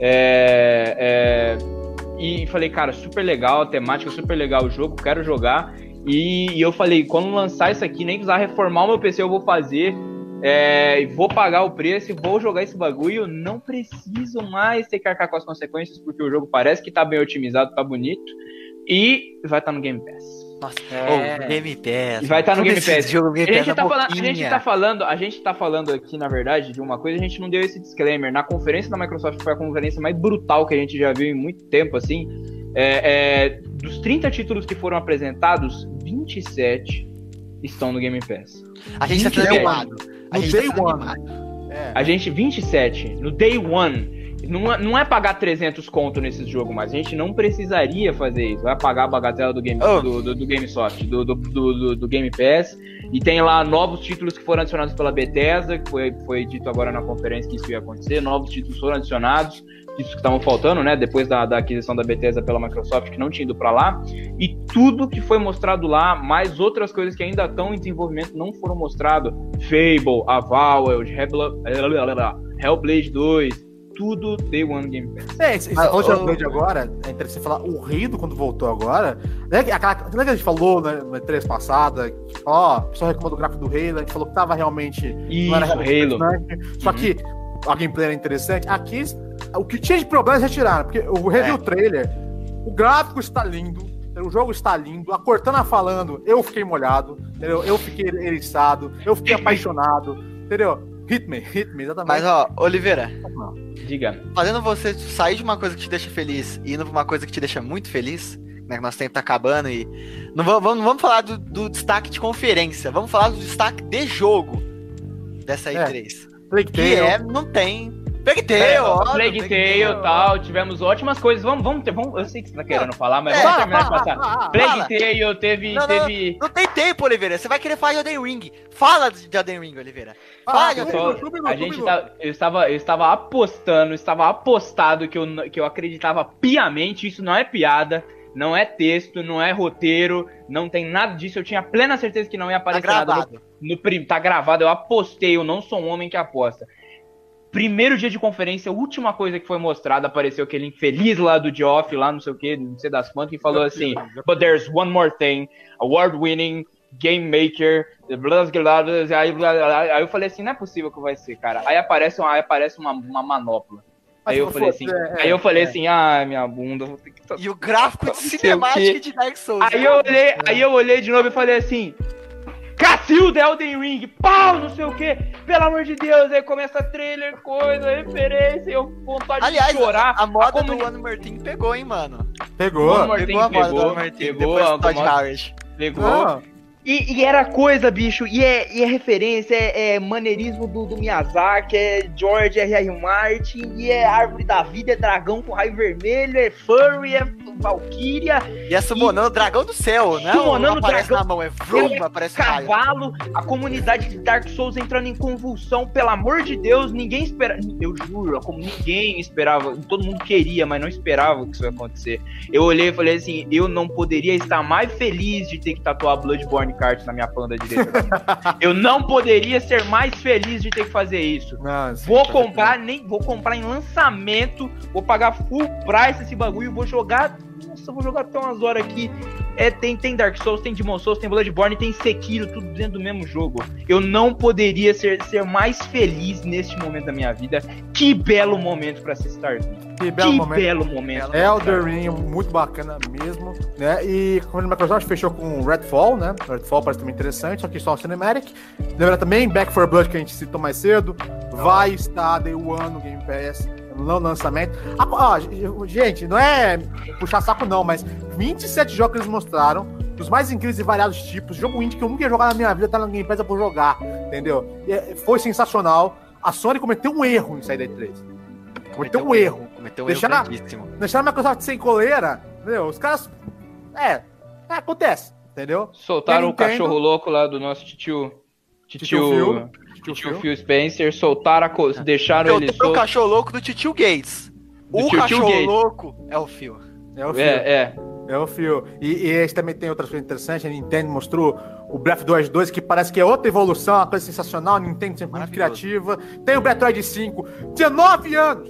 É, é, e falei, cara, super legal, a temática super legal o jogo, quero jogar. E, e eu falei, quando lançar isso aqui, nem precisar reformar o meu PC, eu vou fazer. É, vou pagar o preço e vou jogar esse bagulho. Não preciso mais ter que arcar com as consequências, porque o jogo parece que tá bem otimizado, tá bonito. E vai estar no Game Pass. Nossa, É. oh, Game Pass. E vai estar no Tudo Game Pass. Jogo Game A gente, na tá falando, a gente tá falando, a gente tá falando aqui, na verdade, de uma coisa, a gente não deu esse disclaimer. Na conferência da Microsoft foi a conferência mais brutal que a gente já viu em muito tempo, assim. É, é, dos 30 títulos que foram apresentados, 27 estão no Game Pass. A gente tá sendo 27. animado. A No gente day tá one. animado. É. A gente, 27, no Day One. Não é, não é pagar 300 conto nesse jogo, mas a gente não precisaria fazer isso. Vai pagar a bagatela do Game, Oh. do, do, do GameSoft, do, do, do, do- Game Pass. E tem lá novos títulos que foram adicionados pela Bethesda, que foi, foi dito agora na conferência que isso ia acontecer. Novos títulos foram adicionados, títulos que estavam faltando, né? Depois da, da aquisição da Bethesda pela Microsoft, que não tinha ido pra lá. E tudo que foi mostrado lá, mais outras coisas que ainda estão em desenvolvimento, não foram mostrados. Fable, Avowed, Hellbla- Hellblade 2, tudo Day One Game Pass. É, Ah, falou de ô- upgrade agora, é interessante falar, o Reido quando voltou agora, né, que- aquela, aquela que a gente falou né, na E3 passada, ó, o pessoal reclamou do gráfico do Halo, a gente falou que tava realmente, Isso, não era realmente Halo. só Uhum. que a gameplay era interessante, aqui, o que tinha de problemas eles retiraram, porque eu revi É. o trailer, o gráfico está lindo, o jogo está lindo, a Cortana falando, eu fiquei molhado, entendeu? Eu fiquei eriçado, eu fiquei apaixonado, entendeu? Hit me, hit me, exatamente. Mas, ó, Oliveira, Diga. fazendo você sair de uma coisa que te deixa feliz e indo pra uma coisa que te deixa muito feliz, né? Que nosso tempo tá acabando e. Não vamos, vamos, não vamos falar do, do destaque de conferência, vamos falar do destaque de jogo dessa É. E3. Plague Que é, não tem Plague Tale, É, óbvio, Plague Tale e tal, tivemos ótimas coisas. Vamos, vamos ter, vamos, eu sei que você tá querendo falar, mas É, vamos terminar de fala, passar. fala, Plague fala. Tale teve, Não, não, teve, Não tem tempo, Oliveira. Você vai querer falar de Elden Ring. Fala de Elden Ring, Oliveira. Fala de Elden Ring. A gente tá, eu estava, eu estava apostando, estava apostado que eu, que eu acreditava piamente, isso não é piada, não é texto, não é roteiro, não tem nada disso, eu tinha plena certeza que não ia Tá aparecer nada no, gravado. no tá gravado, eu apostei, eu não sou um homem que aposta. Primeiro dia de conferência, a última coisa que foi mostrada, apareceu aquele infeliz lá do Geoff, lá não sei o que, não sei das quantas, e falou assim, but there's one more thing, award-winning, game maker, blá, blá, blá, aí, aí eu falei assim, não é possível que vai ser, cara. Aí aparece uma, aí aparece uma, uma manopla. Aí eu falei assim, é, aí eu falei é. assim, ah, minha bunda, vou ter que E o gráfico de cinemática de Dark Souls. Aí eu olhei, aí eu olhei de novo e falei assim. Cacilda Elden Ring, pau, não sei o que, pelo amor de Deus, aí começa trailer, coisa, referência, eu vontade Aliás, de chorar. a, a moda comuni- do One More Thing pegou, hein, mano. Pegou. One Pegou a moda do pegou, One More Thing. pegou, Depois do a Todd moda- Howard. Pegou. Não, E, e era coisa, bicho, e é, e é referência, é, é maneirismo do, do Miyazaki, é George R.R. Martin, e é árvore da vida, é dragão com raio vermelho, é furry, é valkyria, E é summonando o dragão do céu, né? Summonando Não aparece dragão. na mão, é vrum, aparece raio. cavalo, a comunidade de Dark Souls entrando em convulsão, pelo amor de Deus, ninguém espera, eu juro, como ninguém esperava, todo mundo queria, mas não esperava que isso ia acontecer. Eu olhei e falei assim, eu não poderia estar mais feliz de ter que tatuar Bloodborne Kart na minha panda direita. eu não poderia ser mais feliz de ter que fazer isso. não, sim, Vou tá comprar, nem vou comprar em lançamento, vou pagar full price esse bagulho, vou jogar. Nossa, vou jogar até umas horas aqui. É, tem, tem Dark Souls, tem Demon Souls, tem Bloodborne, tem Sekiro, tudo dentro do mesmo jogo. Eu não poderia ser, ser mais feliz neste momento da minha vida. Que belo momento pra se estar. Que belo que momento. belo momento. Elder Ring, muito bacana mesmo, né? E quando a Microsoft fechou com Redfall, né? Redfall parece também interessante, só que só o Cinematic. Lembra também Back 4 Blood que a gente citou mais cedo. Vai estar Day One no Game Pass, no lançamento. Ah, ó, gente, não é puxar saco não, mas 27 jogos que eles mostraram, dos mais incríveis e variados tipos, jogo indie que eu nunca ia jogar na minha vida, tá no Game Pass, vou jogar, entendeu? E, é, foi sensacional. A Sony cometeu um erro em sair da E3. Cometeu um erro. Cometeu um Deixa erro na- grandíssimo. Deixar a Microsoft sem coleira, entendeu? Os caras. É, é acontece, entendeu? Soltaram o Nintendo? cachorro louco lá do nosso titio. Titio Titio. Phil. Titio, Phil. Phil Spencer, soltaram a co... deixaram Eu ele tenho o solto. cachorro louco do Titio Gates. Do O Tio Tio cachorro Gates. louco é o Phil. É o Phil. É, é. É o Phil. E, e esse também tem outras coisas interessantes. A Nintendo mostrou o Breath of the Wild 2, que parece que é outra evolução, uma coisa sensacional. A Nintendo sempre muito criativa. Tem o Metroid 5. 19 anos!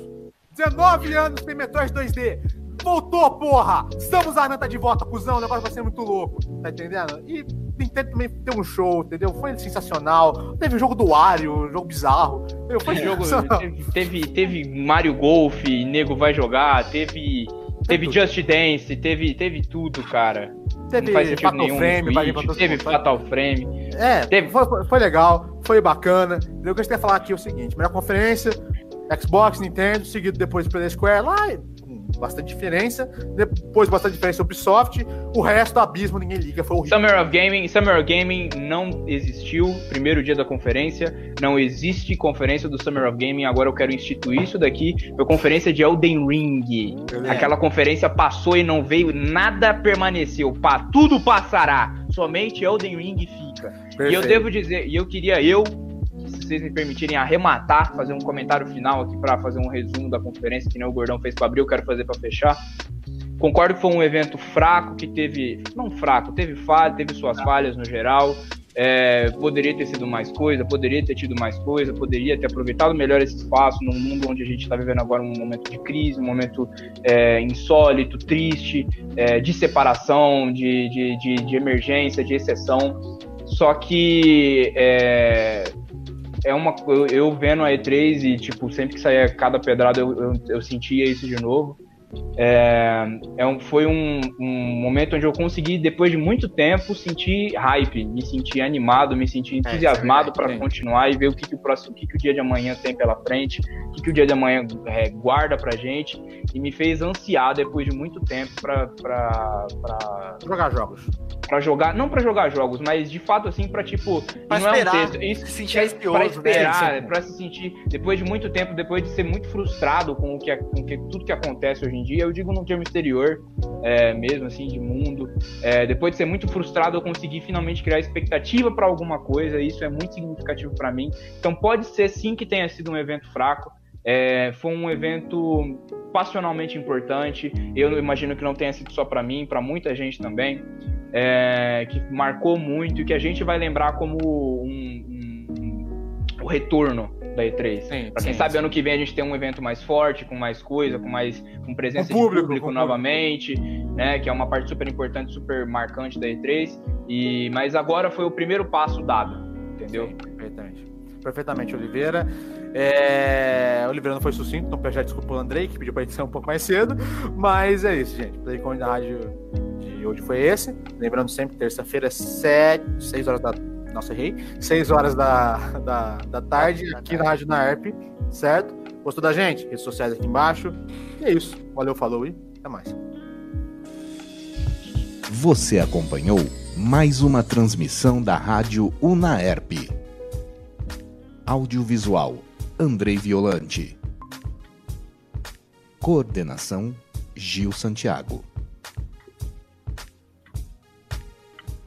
19 anos tem Metroid 2D. Voltou, porra! Estamos a tá de volta, cuzão. O negócio vai ser muito louco. Tá entendendo? E Nintendo também tem um show, entendeu? Foi sensacional. Teve o jogo do Wario, um jogo bizarro. Entendeu? Foi jogo teve, teve, teve Mario Golf, nego vai jogar, teve teve tudo. Just Dance, teve teve tudo, cara. Teve não faz sentido Fatal nenhum. Frame, Switch, teve. Fatal Frame. É, Teve- foi, foi- legal, foi bacana. Eu gostaria de falar aqui o seguinte: melhor conferência, Xbox, Nintendo, seguido depois pela Square, lá bastante diferença. Depois bastante diferença Ubisoft. O resto, abismo, ninguém liga, foi horrível. Summer of Gaming, Summer of Gaming não existiu, primeiro dia da conferência, não existe conferência do Summer of Gaming, agora eu quero instituir isso daqui, foi conferência de Elden Ring. Aquela conferência passou e não veio, nada permaneceu, pá, tudo passará, somente Elden Ring fica. E eu Perfeito. devo dizer, e eu queria, eu, vocês me permitirem arrematar, fazer um comentário final aqui pra fazer um resumo da conferência, que nem o Gordão fez pra abrir, eu quero fazer pra fechar. Concordo que foi um evento fraco, que teve. Não fraco, teve falha, teve suas falhas no geral. É, poderia ter sido mais coisa, poderia ter tido mais coisa, poderia ter aproveitado melhor esse espaço num mundo onde a gente está vivendo agora um momento de crise, um momento é, insólito, triste, é, de separação, de, de, de, de emergência, de exceção. Só que é, uma eu, eu vendo a E3 e tipo sempre que saía cada pedrada eu, eu, eu sentia isso de novo. É, é um, foi um, um, momento onde eu consegui, depois de muito tempo, sentir hype, me sentir animado, me sentir é, entusiasmado é, para continuar e ver o que, que o próximo, o que, que o dia de amanhã tem pela frente, o que, que o dia de amanhã é, guarda pra gente, e me fez ansiar depois de muito tempo para jogar jogos. Para jogar, não para jogar jogos, mas de fato assim para tipo, pra não esperar, é um texto, isso se sentir ansioso, para esperar, né? para se sentir depois de muito tempo, depois de ser muito frustrado com o que, com que tudo que acontece hoje em dia eu digo num termo exterior, é, mesmo assim, de mundo. É, depois de ser muito frustrado, eu consegui finalmente criar expectativa para alguma coisa, e isso é muito significativo para mim. Então pode ser sim que tenha sido um evento fraco. É, foi um evento passionalmente importante. Eu imagino que não tenha sido só para mim, para muita gente também, é, que marcou muito e que a gente vai lembrar como um, um, um, o retorno da E3. Sim, pra quem sim, sabe, sim. ano que vem a gente tem um evento mais forte, com mais coisa, com mais com presença com público, de público novamente, público. né? Que é uma parte super importante, super marcante da E3. E, mas agora foi o primeiro passo dado, entendeu? perfeitamente. Perfeitamente, Oliveira. É... Oliveira não foi sucinto, então já desculpa o Andrei, que pediu pra gente ser um pouco mais cedo. Mas é isso, gente. Playcon da rádio de hoje foi esse. Lembrando sempre, terça-feira, 7, 6 horas da nossa, errei. 6 horas da, da, da tarde, aqui na Rádio Naerp, certo? Gostou da gente? Redes sociais aqui embaixo. E é isso. Valeu, falou e até mais. Você acompanhou mais uma transmissão da Rádio Unaerp. Audiovisual Andrei Violante. Coordenação Gil Santiago.